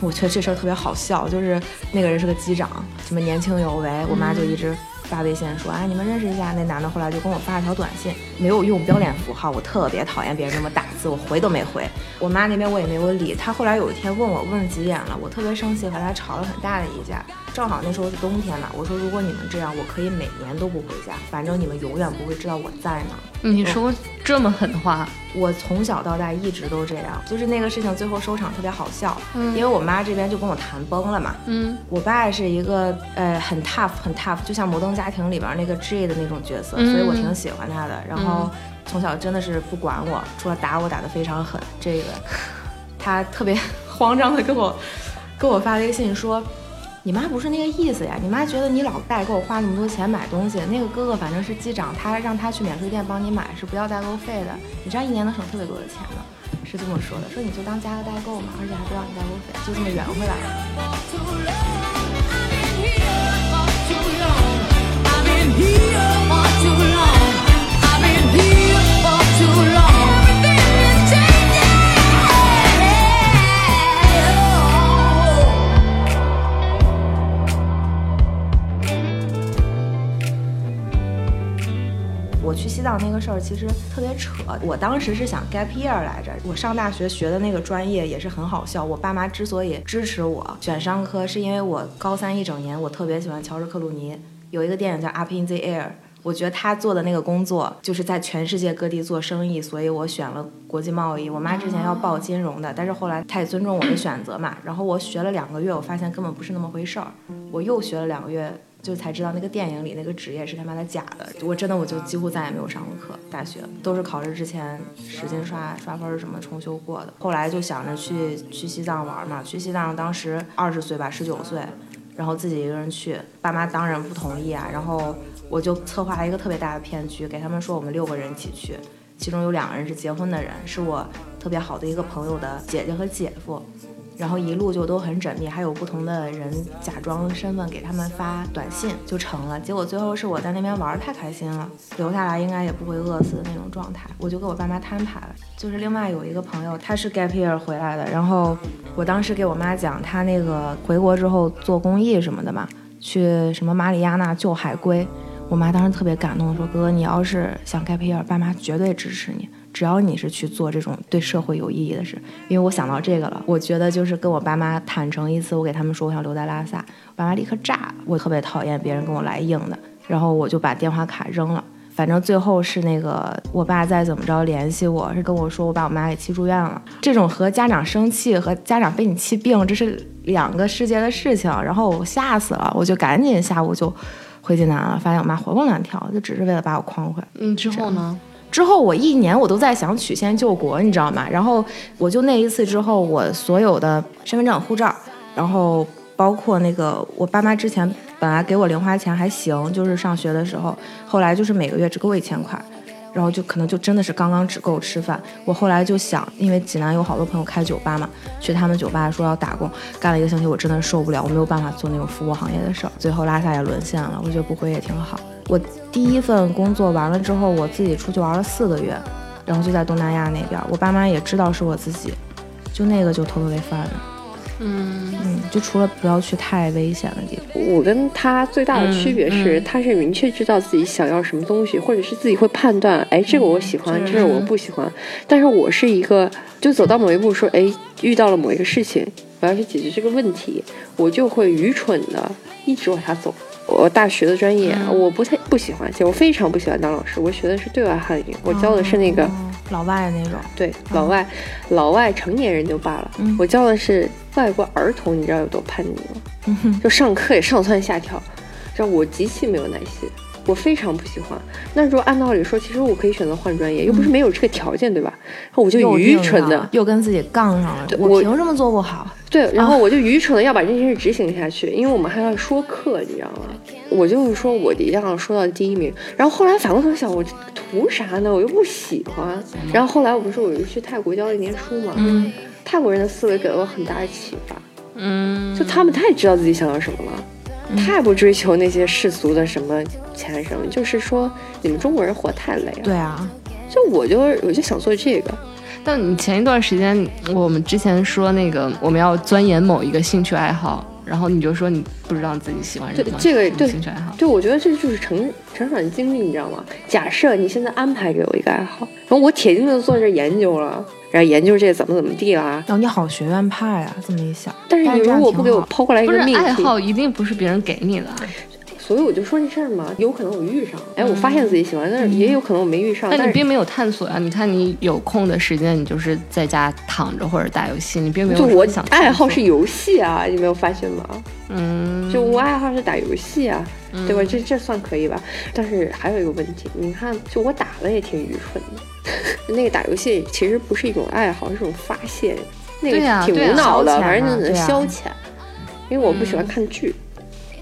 我觉得这事儿特别好笑。就是那个人是个机长，什么年轻有为，我妈就一直。发微信说，哎，你们认识一下。那男的后来就跟我发了条短信，没有用标点符号，我特别讨厌别人那么打字，我回都没回。我妈那边我也没有理。她后来有一天问我，问几点了，我特别生气，和她吵了很大的一架。正好那时候是冬天嘛，我说如果你们这样，我可以每年都不回家，反正你们永远不会知道我在哪。你说这么狠的话，我从小到大一直都这样。就是那个事情最后收场特别好笑，因为我妈这边就跟我谈崩了嘛。嗯，我爸是一个呃很 tough 很 tough，就像《摩登家庭》里边那个 J 的那种角色，所以我挺喜欢他的。然后然后从小真的是不管我，除了打我打的非常狠，这个 他特别慌张的跟我跟我发微信说：“你妈不是那个意思呀，你妈觉得你老代购花那么多钱买东西，那个哥哥反正是机长，他让他去免税店帮你买是不要代购费的，你知道一年能省特别多的钱呢，是这么说的，说你就当加个代购嘛，而且还不要你代购费，就这么圆回来了。” 我去西藏那个事儿其实特别扯，我当时是想 gap year 来着。我上大学学的那个专业也是很好笑。我爸妈之所以支持我选商科，是因为我高三一整年我特别喜欢乔治克鲁尼，有一个电影叫《Up in the Air》，我觉得他做的那个工作就是在全世界各地做生意，所以我选了国际贸易。我妈之前要报金融的，但是后来她也尊重我的选择嘛。然后我学了两个月，我发现根本不是那么回事儿，我又学了两个月。就才知道那个电影里那个职业是他妈的假的，我真的我就几乎再也没有上过课，大学都是考试之前使劲刷刷分什么重修过的。后来就想着去去西藏玩嘛，去西藏当时二十岁吧，十九岁，然后自己一个人去，爸妈当然不同意啊。然后我就策划了一个特别大的骗局，给他们说我们六个人一起去，其中有两个人是结婚的人，是我特别好的一个朋友的姐姐和姐夫。然后一路就都很缜密，还有不同的人假装身份给他们发短信就成了。结果最后是我在那边玩太开心了，留下来应该也不会饿死的那种状态，我就给我爸妈摊牌了。就是另外有一个朋友，他是 gap year 回来的，然后我当时给我妈讲他那个回国之后做公益什么的嘛，去什么马里亚纳救海龟，我妈当时特别感动，说哥哥你要是想 gap year，爸妈绝对支持你。只要你是去做这种对社会有意义的事，因为我想到这个了，我觉得就是跟我爸妈坦诚一次，我给他们说我想留在拉萨，爸妈立刻炸，我特别讨厌别人跟我来硬的，然后我就把电话卡扔了。反正最后是那个我爸再怎么着联系我，是跟我说我把我妈给气住院了。这种和家长生气和家长被你气病，这是两个世界的事情。然后我吓死了，我就赶紧下午就回济南了，发现我妈活蹦乱跳，就只是为了把我诓回来。嗯，之后呢？之后我一年我都在想曲线救国，你知道吗？然后我就那一次之后，我所有的身份证、护照，然后包括那个我爸妈之前本来给我零花钱还行，就是上学的时候，后来就是每个月只给我一千块，然后就可能就真的是刚刚只够吃饭。我后来就想，因为济南有好多朋友开酒吧嘛，去他们酒吧说要打工，干了一个星期，我真的受不了，我没有办法做那种服务行业的事儿，最后拉萨也沦陷了。我觉得不回也挺好。我第一份工作完了之后，我自己出去玩了四个月，然后就在东南亚那边，我爸妈也知道是我自己，就那个就偷偷喂饭了。嗯嗯，就除了不要去太危险的地方。我跟他最大的区别是，他是明确知道自己想要什么东西，或者是自己会判断，哎，这个我喜欢，这个我不喜欢。但是我是一个，就走到某一步说，哎，遇到了某一个事情，我要去解决这个问题，我就会愚蠢的一直往下走。我大学的专业我不太不喜欢，我非常不喜欢当老师。我学的是对外汉语，我教的是那个老外那种，对老外，老外成年人就罢了，我教的是外国儿童，你知道有多叛逆吗？就上课也上蹿下跳，让我极其没有耐心。我非常不喜欢。那如果按道理说，其实我可以选择换专业，又不是没有这个条件，对吧？然后我就愚蠢的又跟自己杠上了。我凭什么做不好？对，然后我就愚蠢的要把这件事执行下去，因为我们还要说课，你知道吗？我就是说我一定要说到第一名。然后后来反过头想，我图啥呢？我又不喜欢。然后后来我不是我就去泰国教了一年书嘛，嗯，泰国人的思维给了我很大的启发，嗯，就他们太知道自己想要什么了。太不追求那些世俗的什么钱什么，就是说你们中国人活太累了。对啊，就我就我就想做这个。但你前一段时间，我们之前说那个我们要钻研某一个兴趣爱好，然后你就说你不知道自己喜欢什么。这个对兴趣爱好，对，我觉得这就是成成长经历，你知道吗？假设你现在安排给我一个爱好，然后我铁定的坐这研究了。然后研究这怎么怎么地啦。哦，你好学院派啊，这么一想。但是你如果不给我抛过来一个命题，爱好一定不是别人给你的。所以我就说这事儿嘛，有可能我遇上，哎，我发现自己喜欢，但是也有可能我没遇上。但你并没有探索啊！你看你有空的时间，你就是在家躺着或者打游戏，你并没有。就我想爱好是游戏啊，你没有发现吗？嗯。就我爱好是打游戏啊，对吧？这这算可以吧？但是还有一个问题，你看，就我打的也挺愚蠢的。那个打游戏其实不是一种爱好，是一种发泄，那个挺无脑的，反正就是消遣。因为我不喜欢看剧。嗯，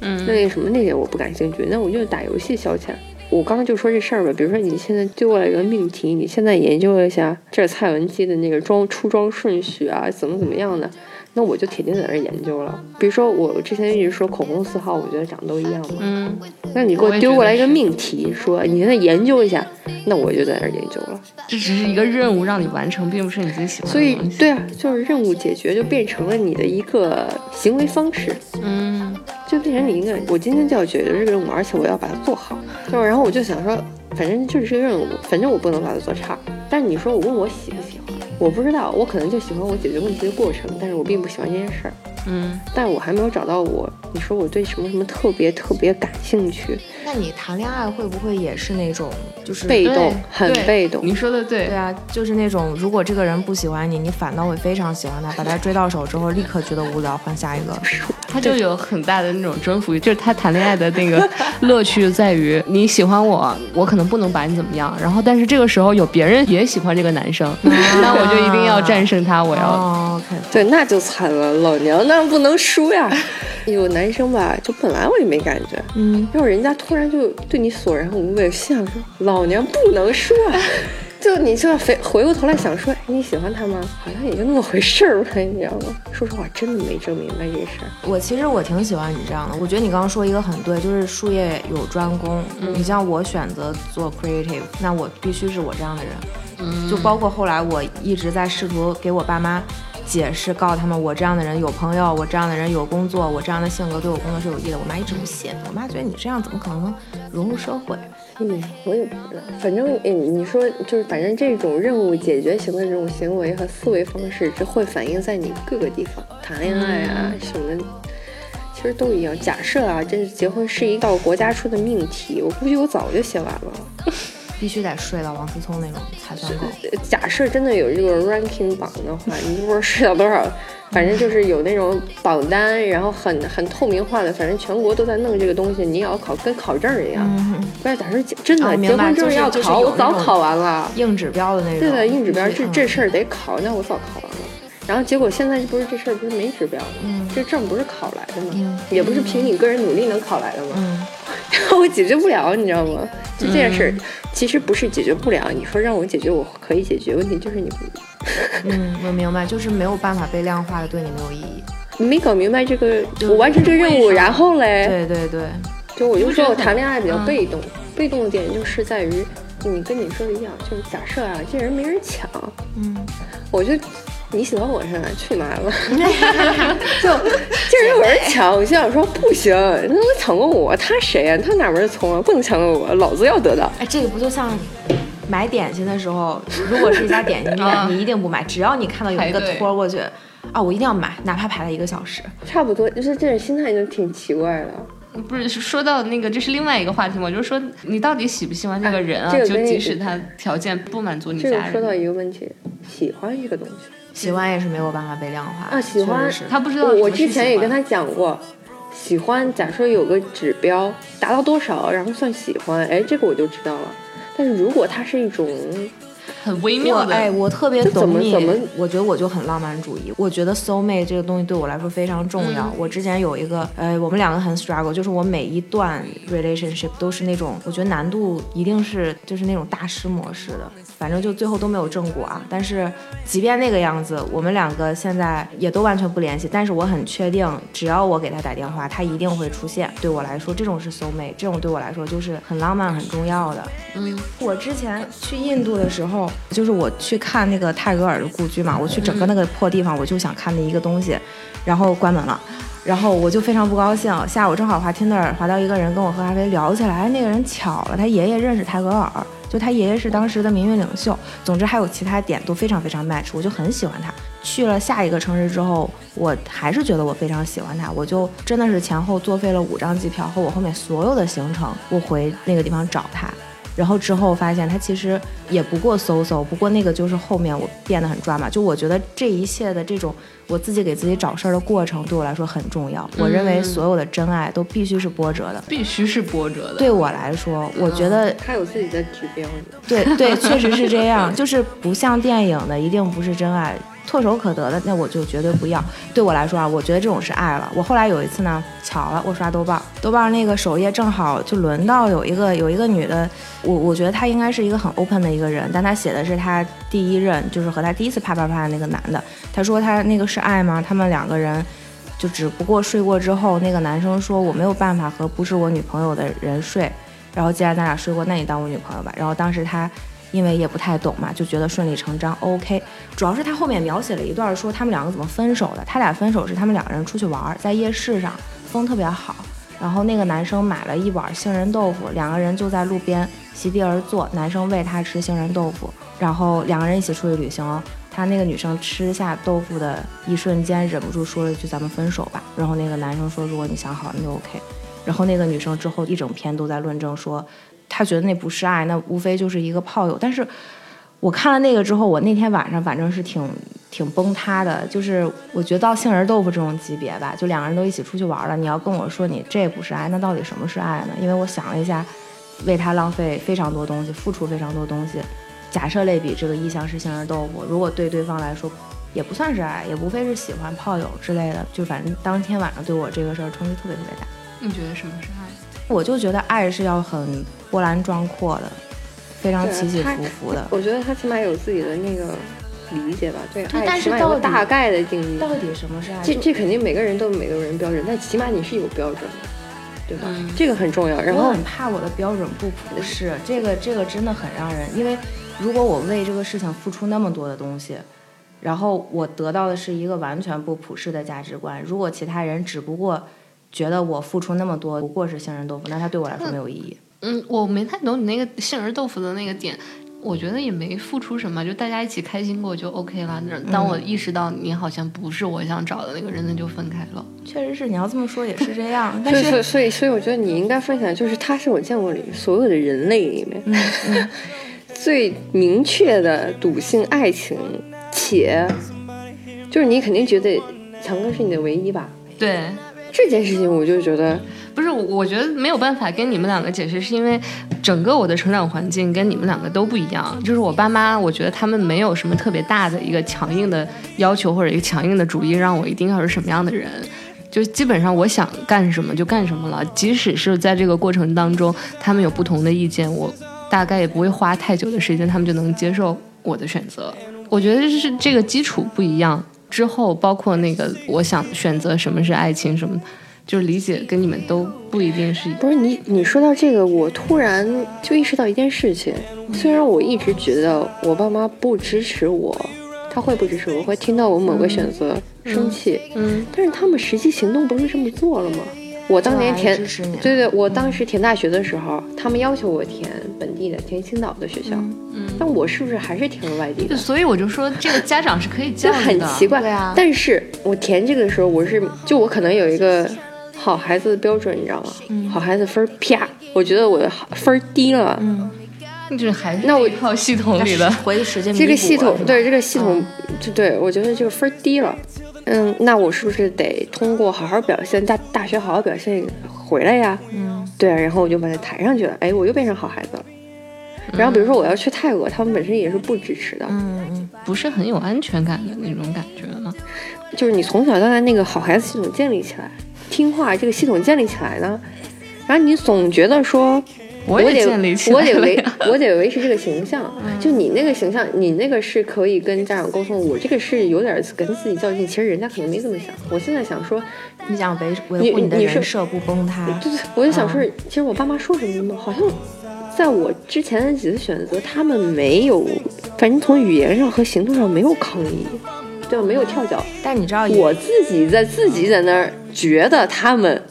那个什么那些我不感兴趣，那我就打游戏消遣。我刚刚就说这事儿吧，比如说你现在丢过来一个命题，你现在研究一下这蔡文姬的那个装出装顺序啊，怎么怎么样的，那我就铁定在那儿研究了。比如说我之前一直说口红色号，我觉得长得都一样嘛。嗯，那你给我丢过来一个命题，说你现在研究一下，那我就在那儿研究了。这只是一个任务让你完成，并不是你自己喜欢的所以对啊，就是任务解决就变成了你的一个行为方式。嗯，就变成你应该，我今天就要解决这个任务，而且我要把它做好。就然后我就想说，反正就是这个任务，反正我不能把它做差。但是你说我问我喜不喜欢，我不知道，我可能就喜欢我解决问题的过程，但是我并不喜欢这件事儿。嗯，但我还没有找到我，你说我对什么什么特别特别感兴趣，那你谈恋爱会不会也是那种就是被动，很被动。你说的对对，啊，就是那种如果这个人不喜欢你，你反倒会非常喜欢他，把他追到手之后，立刻觉得无聊，换下一个。他就有很大的那种征服欲，就是他谈恋爱的那个 乐趣在于你喜欢我，我可能不能把你怎么样，然后但是这个时候有别人也喜欢这个男生，那我就一定要战胜他，我要。哦，OK，对，那就惨了，老娘那不能输呀。有男生吧，就本来我也没感觉，嗯，要是人家突然就对你索然无味，心想说老娘不能输啊。就你就要回回过头来想说，哎你喜欢他吗？好像也就那么回事儿吧，你知道吗？说实话，真的没整明白这事儿。我其实我挺喜欢你这样的，我觉得你刚刚说一个很对，就是术业有专攻。你像我选择做 creative，那我必须是我这样的人。嗯就包括后来我一直在试图给我爸妈解释，告诉他们我这样的人有朋友，我这样的人有工作，我这样的性格对我工作是有益的。我妈一直不信，我妈觉得你这样怎么可能融入社会？嗯，我也不知道，反正哎，你说就是，反正这种任务解决型的这种行为和思维方式，这会反映在你各个地方，谈恋爱啊、什么，其实都一样。假设啊，这结婚是一道国家出的命题，我估计我早就写完了。必须得睡到王思聪那种才算够。假设真的有这个 ranking 榜的话，你不知道睡到多少，反正就是有那种榜单，然后很很透明化的，反正全国都在弄这个东西，你也要考，跟考证一样。嗯，关键假设真的、结婚证就是要考，我早考完了。硬指标的那种。对的，硬指标这嗯这事儿得考，那我早考完了。然后结果现在不是这事儿不是没指标吗？嗯这证不是考来的吗？嗯也不是凭你个人努力能考来的吗？嗯，然后我解决不了，你知道吗？就这件事儿，其实不是解决不了。你说让我解决，我可以解决。问题就是你不嗯，我明白，就是没有办法被量化的，对你没有意义。你没搞明白这个，我完成这个任务，然后嘞，对对对，就我就说我谈恋爱比较嗯被动，被动的点就是在于你跟你说的一样，就是假设啊，这人没人抢，嗯，我就你喜欢我是吧？去你妈的吧！就这人有人抢，我心想说不行，他能抢过我，他谁呀、他哪门儿葱啊？不能抢过我，老子要得到。哎，这个不就像买点心的时候，如果是一家点心 啊店，你一定不买，只要你看到有一个托过去，啊，我一定要买，哪怕排了一个小时。差不多，就是这种心态就挺奇怪的。不是说到那个，这是另外一个话题嘛？就是说你到底喜不喜欢那个人啊？就哎这个跟即使他条件不满足你家这个说到，一个问题，喜欢一个东西喜欢也是没有办法被量化的啊，喜欢他不知道我之前也跟他讲过，喜欢，假设有个指标达到多少，然后算喜欢，哎，这个我就知道了。但是如果它是一种很微妙的。哎，我特别懂你么怎么。我觉得我就很浪漫主义。我觉得 soul mate 这个东西对我来说非常重要。嗯我之前有一个，呃，我们两个很 struggle，就是我每一段 relationship 都是那种，我觉得难度一定是就是那种大师模式的，反正就最后都没有正果啊。但是即便那个样子，我们两个现在也都完全不联系。但是我很确定，只要我给他打电话，他一定会出现。对我来说，这种是 soul mate，这种对我来说就是很浪漫、很重要的。嗯，我之前去印度的时候，就是我去看那个泰戈尔的故居嘛，我去整个那个破地方，我就想看那一个东西，然后关门了。然后我就非常不高兴。下午正好滑 Tinder 滑到一个人跟我喝咖啡聊起来，哎那个人巧了，他爷爷认识泰戈尔，就他爷爷是当时的民运领袖。总之还有其他点都非常非常 match，我就很喜欢他。去了下一个城市之后，我还是觉得我非常喜欢他，我就真的是前后作废了五张机票和我后面所有的行程，我回那个地方找他。然后之后发现他其实也不过搜搜，不过那个就是后面我变得很抓马。就我觉得这一切的这种我自己给自己找事儿的过程对我来说很重要。我认为所有的真爱都必须是波折的。必须是波折的。对我来说，我觉得他有自己的指标。对对，确实是这样，就是不像电影的，一定不是真爱。唾手可得的，那我就绝对不要。对我来说啊，我觉得这种是爱了。我后来有一次呢，巧了，我刷豆瓣，豆瓣那个首页正好就轮到有一个有一个女的，我我觉得她应该是一个很 open 的一个人，但她写的是她第一任，就是和她第一次啪啪啪的那个男的。她说她那个是爱吗？他们两个人就只不过睡过之后，那个男生说我没有办法和不是我女朋友的人睡。然后既然咱俩睡过，那你当我女朋友吧。然后当时他，因为也不太懂嘛，就觉得顺理成章，OK。主要是他后面描写了一段，说他们两个怎么分手的。他俩分手是他们两个人出去玩，在夜市上，风特别好。然后那个男生买了一碗杏仁豆腐，两个人就在路边席地而坐，男生喂她吃杏仁豆腐。然后两个人一起出去旅行，他那个女生吃下豆腐的一瞬间，忍不住说了一句：“咱们分手吧。”然后那个男生说：“如果你想好了，那就 OK。”然后那个女生之后一整篇都在论证说，他觉得那不是爱，那无非就是一个炮友。但是我看了那个之后，我那天晚上反正是挺挺崩塌的。就是我觉得到杏仁豆腐这种级别吧，就两个人都一起出去玩了，你要跟我说你这不是爱，那到底什么是爱呢？因为我想了一下，为他浪费非常多东西，付出非常多东西。假设类比这个意向是杏仁豆腐，如果对对方来说也不算是爱，也无非是喜欢炮友之类的，就反正当天晚上对我这个事儿冲击特别特别大。你觉得什么是爱？我就觉得爱是要很波澜壮阔的，非常起起伏伏的。我觉得他起码有自己的那个理解吧，对爱起码有个大概的定义。到底什么是爱？这这肯定每个人都有每个人标准，但起码你是有标准的，对吧？这个很重要。然后我很怕我的标准不普适，这个这个真的很让人，因为如果我为这个事情付出那么多的东西，然后我得到的是一个完全不普世的价值观，如果其他人只不过。觉得我付出那么多不过是杏仁豆腐，那它对我来说没有意义。嗯，我没太懂你那个杏仁豆腐的那个点。我觉得也没付出什么，就大家一起开心过就 OK 了。那当我意识到你好像不是我想找的那个人，那就分开了。确实是，你要这么说也是这样。但是，所以，所以我觉得你应该分享，就是他是我见过里所有的人类里面 最明确的笃信爱情，且就是你肯定觉得强哥是你的唯一吧？对。这件事情我就觉得不是，我觉得没有办法跟你们两个解释，是因为整个我的成长环境跟你们两个都不一样。就是我爸妈，我觉得他们没有什么特别大的一个强硬的要求或者一个强硬的主意，让我一定要是什么样的人。就基本上我想干什么就干什么了，即使是在这个过程当中他们有不同的意见，我大概也不会花太久的时间，他们就能接受我的选择。我觉得是这个基础不一样。之后，包括那个，我想选择什么是爱情，什么的，就是理解跟你们都不一定是。不是你，你说到这个，我突然就意识到一件事情。虽然我一直觉得我爸妈不支持我，他会不支持我，会听到我某个选择生气，嗯，但是他们实际行动不是这么做了吗？我当年填，对对，我当时填大学的时候，他们要求我填本地的，填青岛的学校。嗯，但我是不是还是填了外地的？所以我就说，这个家长是可以教的。很奇怪呀。但是我填这个的时候，我是就我可能有一个好孩子的标准，你知道吗？嗯。好孩子分啪，我觉得我的分低了。嗯。就是还是那一套系统里的回时间。这个系统对这个系统，就对我觉得这个分低了。嗯，那我是不是得通过好好表现，大大学好好表现回来呀？嗯，对啊，然后我就把它抬上去了，哎，我又变成好孩子了。然后比如说我要去泰国，他们本身也是不支持的，嗯嗯，不是很有安全感的那种感觉吗？就是你从小到大那个好孩子系统建立起来，听话这个系统建立起来呢，然后你总觉得说。我得我得维我得维持这个形象，就你那个形象，你那个是可以跟家长沟通。我这个是有点跟自己较劲，其实人家可能没这么想。我现在想说，你想维维护你的人设不崩塌。对对，我就想说，其实我爸妈说什么，好像在我之前的几次选择，他们没有，反正从语言上和行动上没有抗议，对吧？没有跳脚。但你知道，我自己在自己在那儿觉得他们。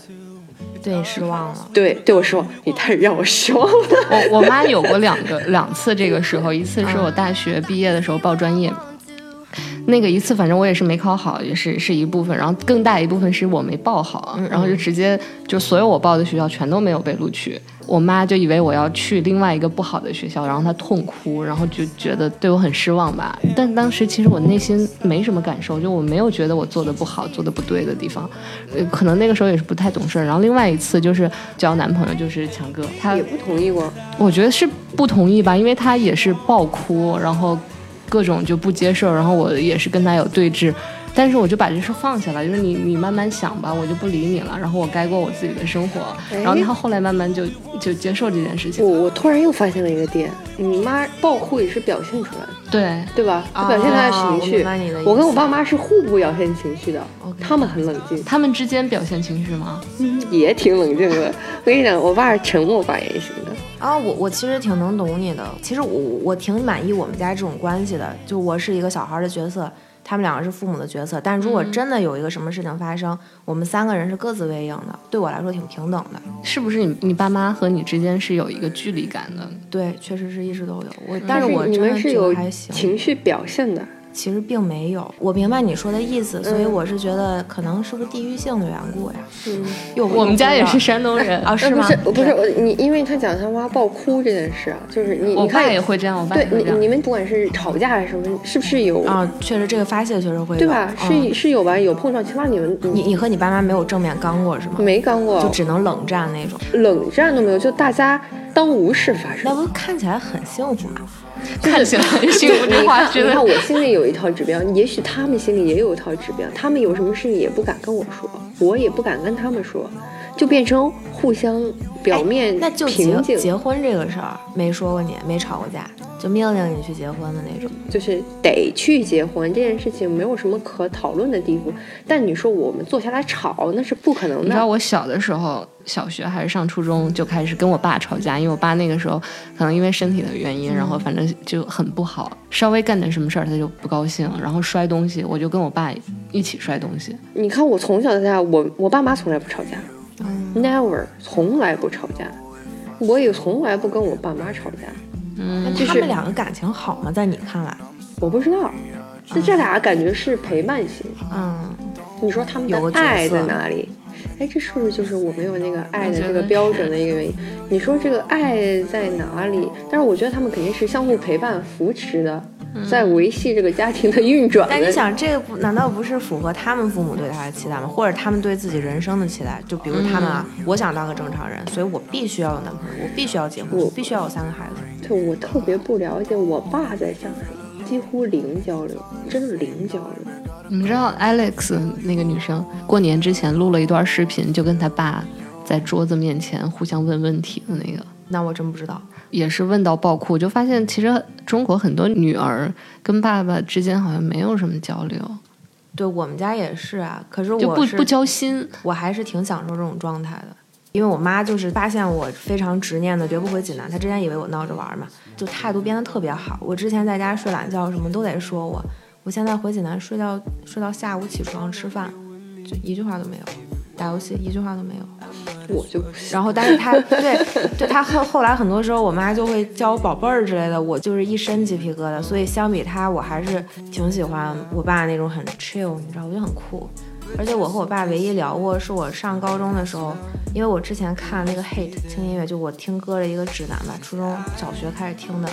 对你失望了，对对我失望，你太让我失望了。我我妈有过两个两次这个时候，一次是我大学毕业的时候报专业，那个一次反正我也是没考好，也是是一部分，然后更大一部分是我没报好，然后就直接就所有我报的学校全都没有被录取。我妈就以为我要去另外一个不好的学校，然后她痛哭，然后就觉得对我很失望吧。但当时其实我内心没什么感受，就我没有觉得我做的不好，做的不对的地方。呃，可能那个时候也是不太懂事儿。然后另外一次就是交男朋友，就是强哥，他也不同意过。我觉得是不同意吧，因为他也是爆哭，然后各种就不接受，然后我也是跟他有对峙。但是我就把这事放下了，就是你你慢慢想吧，我就不理你了。然后我该过我自己的生活。然后他后来慢慢就就接受这件事情。我我突然又发现了一个点，你妈暴哭也是表现出来的，对对吧？表现她的情绪。我跟我爸妈是互不表现情绪的，他们很冷静。他们之间表现情绪吗？也挺冷静的。我跟你讲，我爸是沉默寡言型的。啊，我我其实挺能懂你的。其实我我挺满意我们家这种关系的，就我是一个小孩的角色。他们两个是父母的角色，但如果真的有一个什么事情发生，我们三个人是各自为营的，对我来说挺平等的。是不是你你爸妈和你之间是有一个距离感的？对，确实是一直都有。我，但是我你们是有行情绪表现的。其实并没有，我明白你说的意思，所以我是觉得可能是不是地域性的缘故呀？嗯，我们家也是山东人 啊，是吗？不是，不是我你，因为他讲他妈爆哭这件事啊，就是你，我爸也会这样，我爸对你你们不管是吵架还是什么，是不是有啊？确实这个发泄确实会，对吧？是是有吧？有碰撞，起码你们你你和你爸妈没有正面刚过是吗？没刚过，就只能冷战那种，冷战都没有，就大家当无事发生，那不看起来很幸福吗？看起来很幸福，这话你看我心里有一套指标，也许他们心里也有一套指标，他们有什么事情也不敢跟我说，我也不敢跟他们说，就变成互相表面那就结结婚这个事儿没说过你没吵过架。就命令你去结婚的那种，就是得去结婚这件事情没有什么可讨论的地方。但你说我们坐下来吵，那是不可能的。你知道我小的时候，小学还是上初中就开始跟我爸吵架，因为我爸那个时候可能因为身体的原因，然后反正就很不好，稍微干点什么事儿他就不高兴，然后摔东西，我就跟我爸一起摔东西。你看我从小到大，我我爸妈从来不吵架，never 从来不吵架，我也从来不跟我爸妈吵架。嗯，他们两个感情好吗？在你看来，我不知道。那这俩感觉是陪伴型。嗯，你说他们的爱在哪里？哎，这是不是就是我没有那个爱的这个标准的一个原因？你说这个爱在哪里？但是我觉得他们肯定是相互陪伴、扶持的。在维系这个家庭的运转。但你想，这个不难道不是符合他们父母对他的期待吗？或者他们对自己人生的期待？就比如他们啊，我想当个正常人，所以我必须要有男朋友，我必须要结婚，我必须要有三个孩子。对，我特别不了解我爸在想什么，几乎零交流，真的零交流。你们知道 Alex 那个女生过年之前录了一段视频，就跟他爸在桌子面前互相问问题的那个？那我真不知道。也是问到爆哭，就发现其实中国很多女儿跟爸爸之间好像没有什么交流。对我们家也是啊，可是我不不交心，我还是挺享受这种状态的。因为我妈就是发现我非常执念的绝不回济南，她之前以为我闹着玩嘛，就态度变得特别好。我之前在家睡懒觉什么都得说我，我现在回济南睡觉睡到下午起床吃饭，就一句话都没有，打游戏一句话都没有。我就，然后，但是他 对对他后后来很多时候，我妈就会叫我宝贝儿之类的，我就是一身鸡皮疙瘩。所以相比他，我还是挺喜欢我爸那种很 chill，你知道，我觉得很酷。而且我和我爸唯一聊过，是我上高中的时候，因为我之前看那个 hate 听音乐，就我听歌的一个指南吧，初中小学开始听的，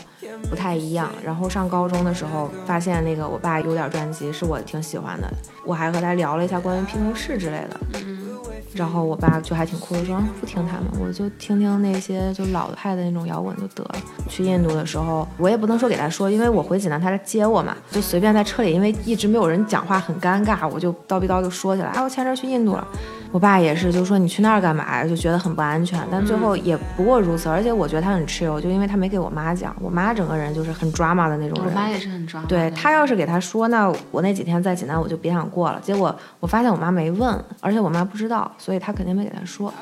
不太一样。然后上高中的时候，发现那个我爸有点专辑是我挺喜欢的，我还和他聊了一下关于披头士之类的。嗯。然后我爸就还挺酷的，说不听他们，我就听听那些就老派的那种摇滚就得了。去印度的时候，我也不能说给他说，因为我回济南，他来接我嘛，就随便在车里，因为一直没有人讲话，很尴尬，我就叨逼叨就说起来，哎，我前阵去印度了。我爸也是，就说你去那儿干嘛呀？就觉得很不安全，但最后也不过如此。而且我觉得他很 chill，就因为他没给我妈讲，我妈整个人就是很 drama 的那种人。我妈也是很 drama。对他要是给他说，那我那几天在济南我就别想过了。结果我发现我妈没问，而且我妈不知道，所以他肯定没给他说。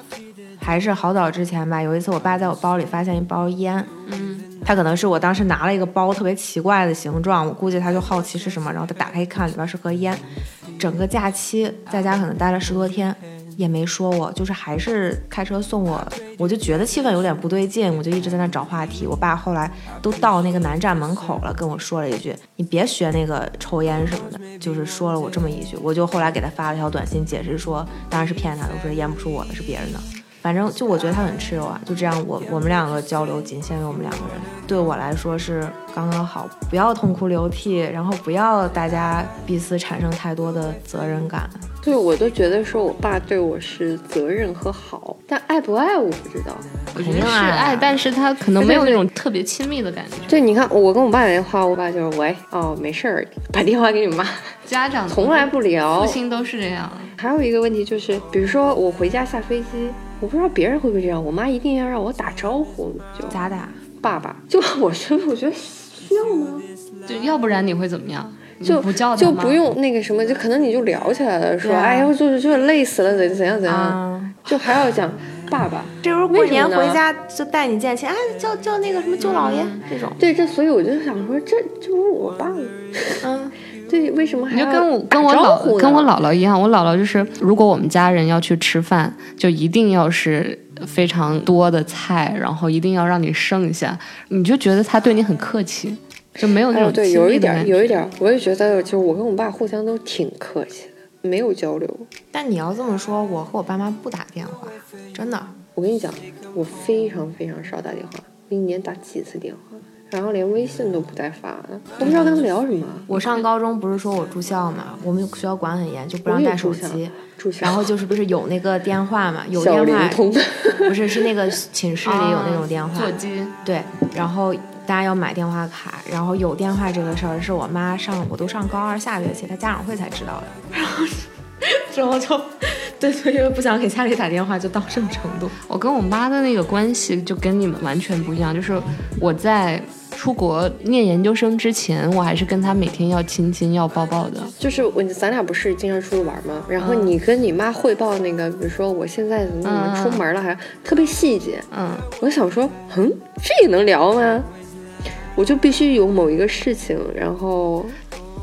还是好早之前吧，有一次我爸在我包里发现一包烟，嗯，他可能是我当时拿了一个包特别奇怪的形状，我估计他就好奇是什么，然后他打开一看，里边是盒烟。整个假期在家可能待了十多天。也没说我，就是还是开车送我，我就觉得气氛有点不对劲，我就一直在那找话题。我爸后来都到那个南站门口了，跟我说了一句：“你别学那个抽烟什么的。”就是说了我这么一句，我就后来给他发了条短信解释说，当然是骗他的，我说烟不是我的，是别人的。反正就我觉得他很 chill 啊，就这样，我我们两个交流仅限于我们两个人，对我来说是刚刚好，不要痛哭流涕，然后不要大家彼此产生太多的责任感。对，我都觉得说我爸对我是责任和好，但爱不爱我不知道。我觉得是爱，但是他可能没有那种特别亲密的感觉。对，你看我跟我爸打电话，我爸就是喂，哦，没事儿，把电话给你妈。家长从来不聊，父亲都是这样。还有一个问题就是，比如说我回家下飞机，我不知道别人会不会这样，我妈一定要让我打招呼，就咋打？爸爸，就我觉得，我觉得需要吗？就要不然你会怎么样？就不叫就不用那个什么，就可能你就聊起来了，说哎呀，就是就是累死了，怎怎样怎样，就还要讲爸爸。这时候过年回家就带你见亲，哎，叫叫那个什么舅姥爷这种。对，这所以我就想说，这这不是我爸吗？嗯。对，为什么你就跟我跟我姥跟我姥姥一样？我姥姥就是，如果我们家人要去吃饭，就一定要是非常多的菜，然后一定要让你剩下，你就觉得他对你很客气，就没有那种对，有一点，有一点，我也觉得，就是我跟我爸互相都挺客气的，没有交流。但你要这么说，我和我爸妈不打电话，真的。我跟你讲，我非常非常少打电话，我一年打几次电话。然后连微信都不带发的，我不知道跟他们聊什么。我上高中不是说我住校嘛，我们学校管很严，就不让带手机。住校。然后就是不是有那个电话嘛？有电话。不是，是那个寝室里有那种电话。座机。对，然后大家要买电话卡，然后有电话这个事儿是我妈上我都上高二下学期，她家长会才知道的。然后之后就。对对，因为不想给家里打电话，就到这种程度。我跟我妈的那个关系就跟你们完全不一样。就是我在出国念研究生之前，我还是跟他每天要亲亲要抱抱的。就是我咱俩不是经常出去玩吗？然后你跟你妈汇报那个，比如说我现在怎么怎么出门了，还特别细节。嗯，我想说，嗯，这也能聊吗？我就必须有某一个事情，然后。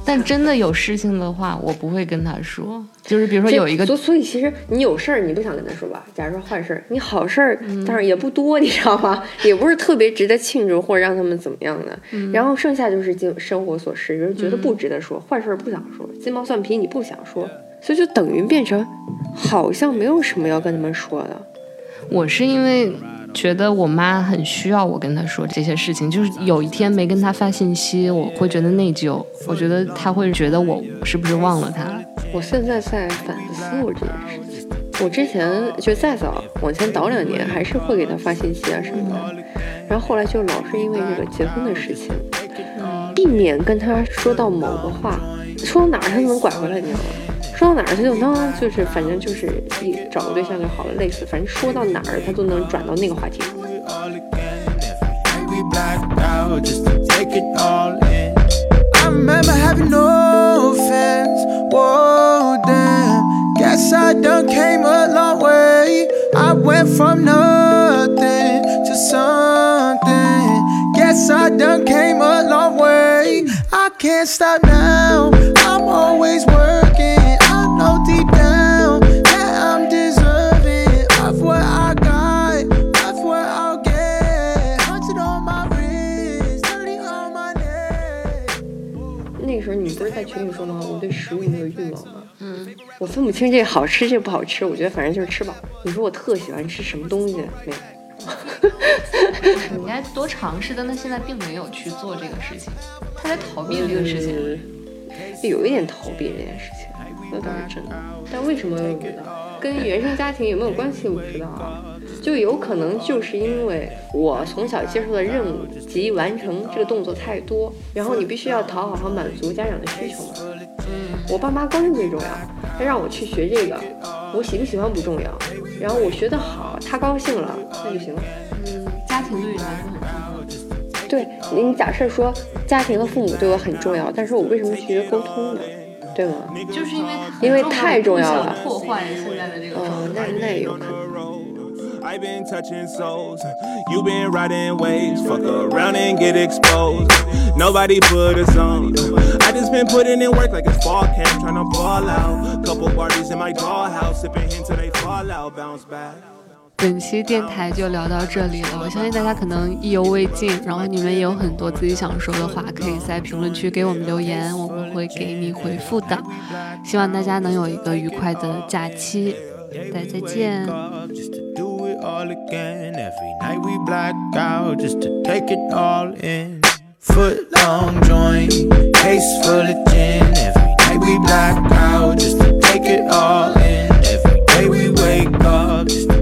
但真的有事情的话，我不会跟他说。就是比如说有一个，所所以其实你有事儿你不想跟他说吧？假如说坏事儿，你好事儿，但是也不多，你知道吗？也不是特别值得庆祝或者让他们怎么样的。然后剩下就是就生活琐事，人觉得不值得说，坏事儿不想说，鸡毛蒜皮你不想说，所以就等于变成好像没有什么要跟他们说的。我是因为。觉得我妈很需要我跟她说这些事情，就是有一天没跟她发信息，我会觉得内疚。我觉得她会觉得我是不是忘了她。我现在在反思我这件事情。我之前就再早往前倒两年，还是会给她发信息啊什么的。然后后来就老是因为这个结婚的事情，避免跟她说到某个话，说到哪儿她都能拐回来，你知道吗？说到哪儿他就能，就是反正就是一找个对象就好了，类似，反正说到哪儿他都能转到那个话题。上。群里说吗？我对食物没有欲望吗？嗯，我分不清这好吃这不好吃，我觉得反正就是吃饱。你说我特喜欢吃什么东西没有？你应该多尝试，但他现在并没有去做这个事情，他在逃避这个事情，有一点逃避这件事情，那倒是真的。但为什么我不知道？跟原生家庭有没有关系？我不知道啊。就有可能就是因为我从小接受的任务及完成这个动作太多，然后你必须要讨好和满足家长的需求嘛。嗯，我爸妈高兴最重要，他让我去学这个，我喜不喜欢不重要，然后我学得好，他高兴了，那就行了。嗯，家庭对你来说很重要。对，你假设说家庭和父母对我很重要，但是我为什么去学沟通呢？对吗？就是因为因为太重要了，破坏现在的这个。哦，那那也有可能。I've been touching souls. You been riding waves. Fuck around and get exposed. Nobody put us on. I just been putting in work like it's fall camp, trying to ball out. Couple parties in my dollhouse, sipping into they fall out, bounce back. 本期电台就聊到这里了，我相信大家可能意犹未尽，然后你们也有很多自己想说的话，可以在评论区给我们留言，我们会给你回复的。希望大家能有一个愉快的假期，大家再见。All again, every night we black out just to take it all in. Foot long joint, case full of. Every night we black out just to take it all in. Every day we wake up just to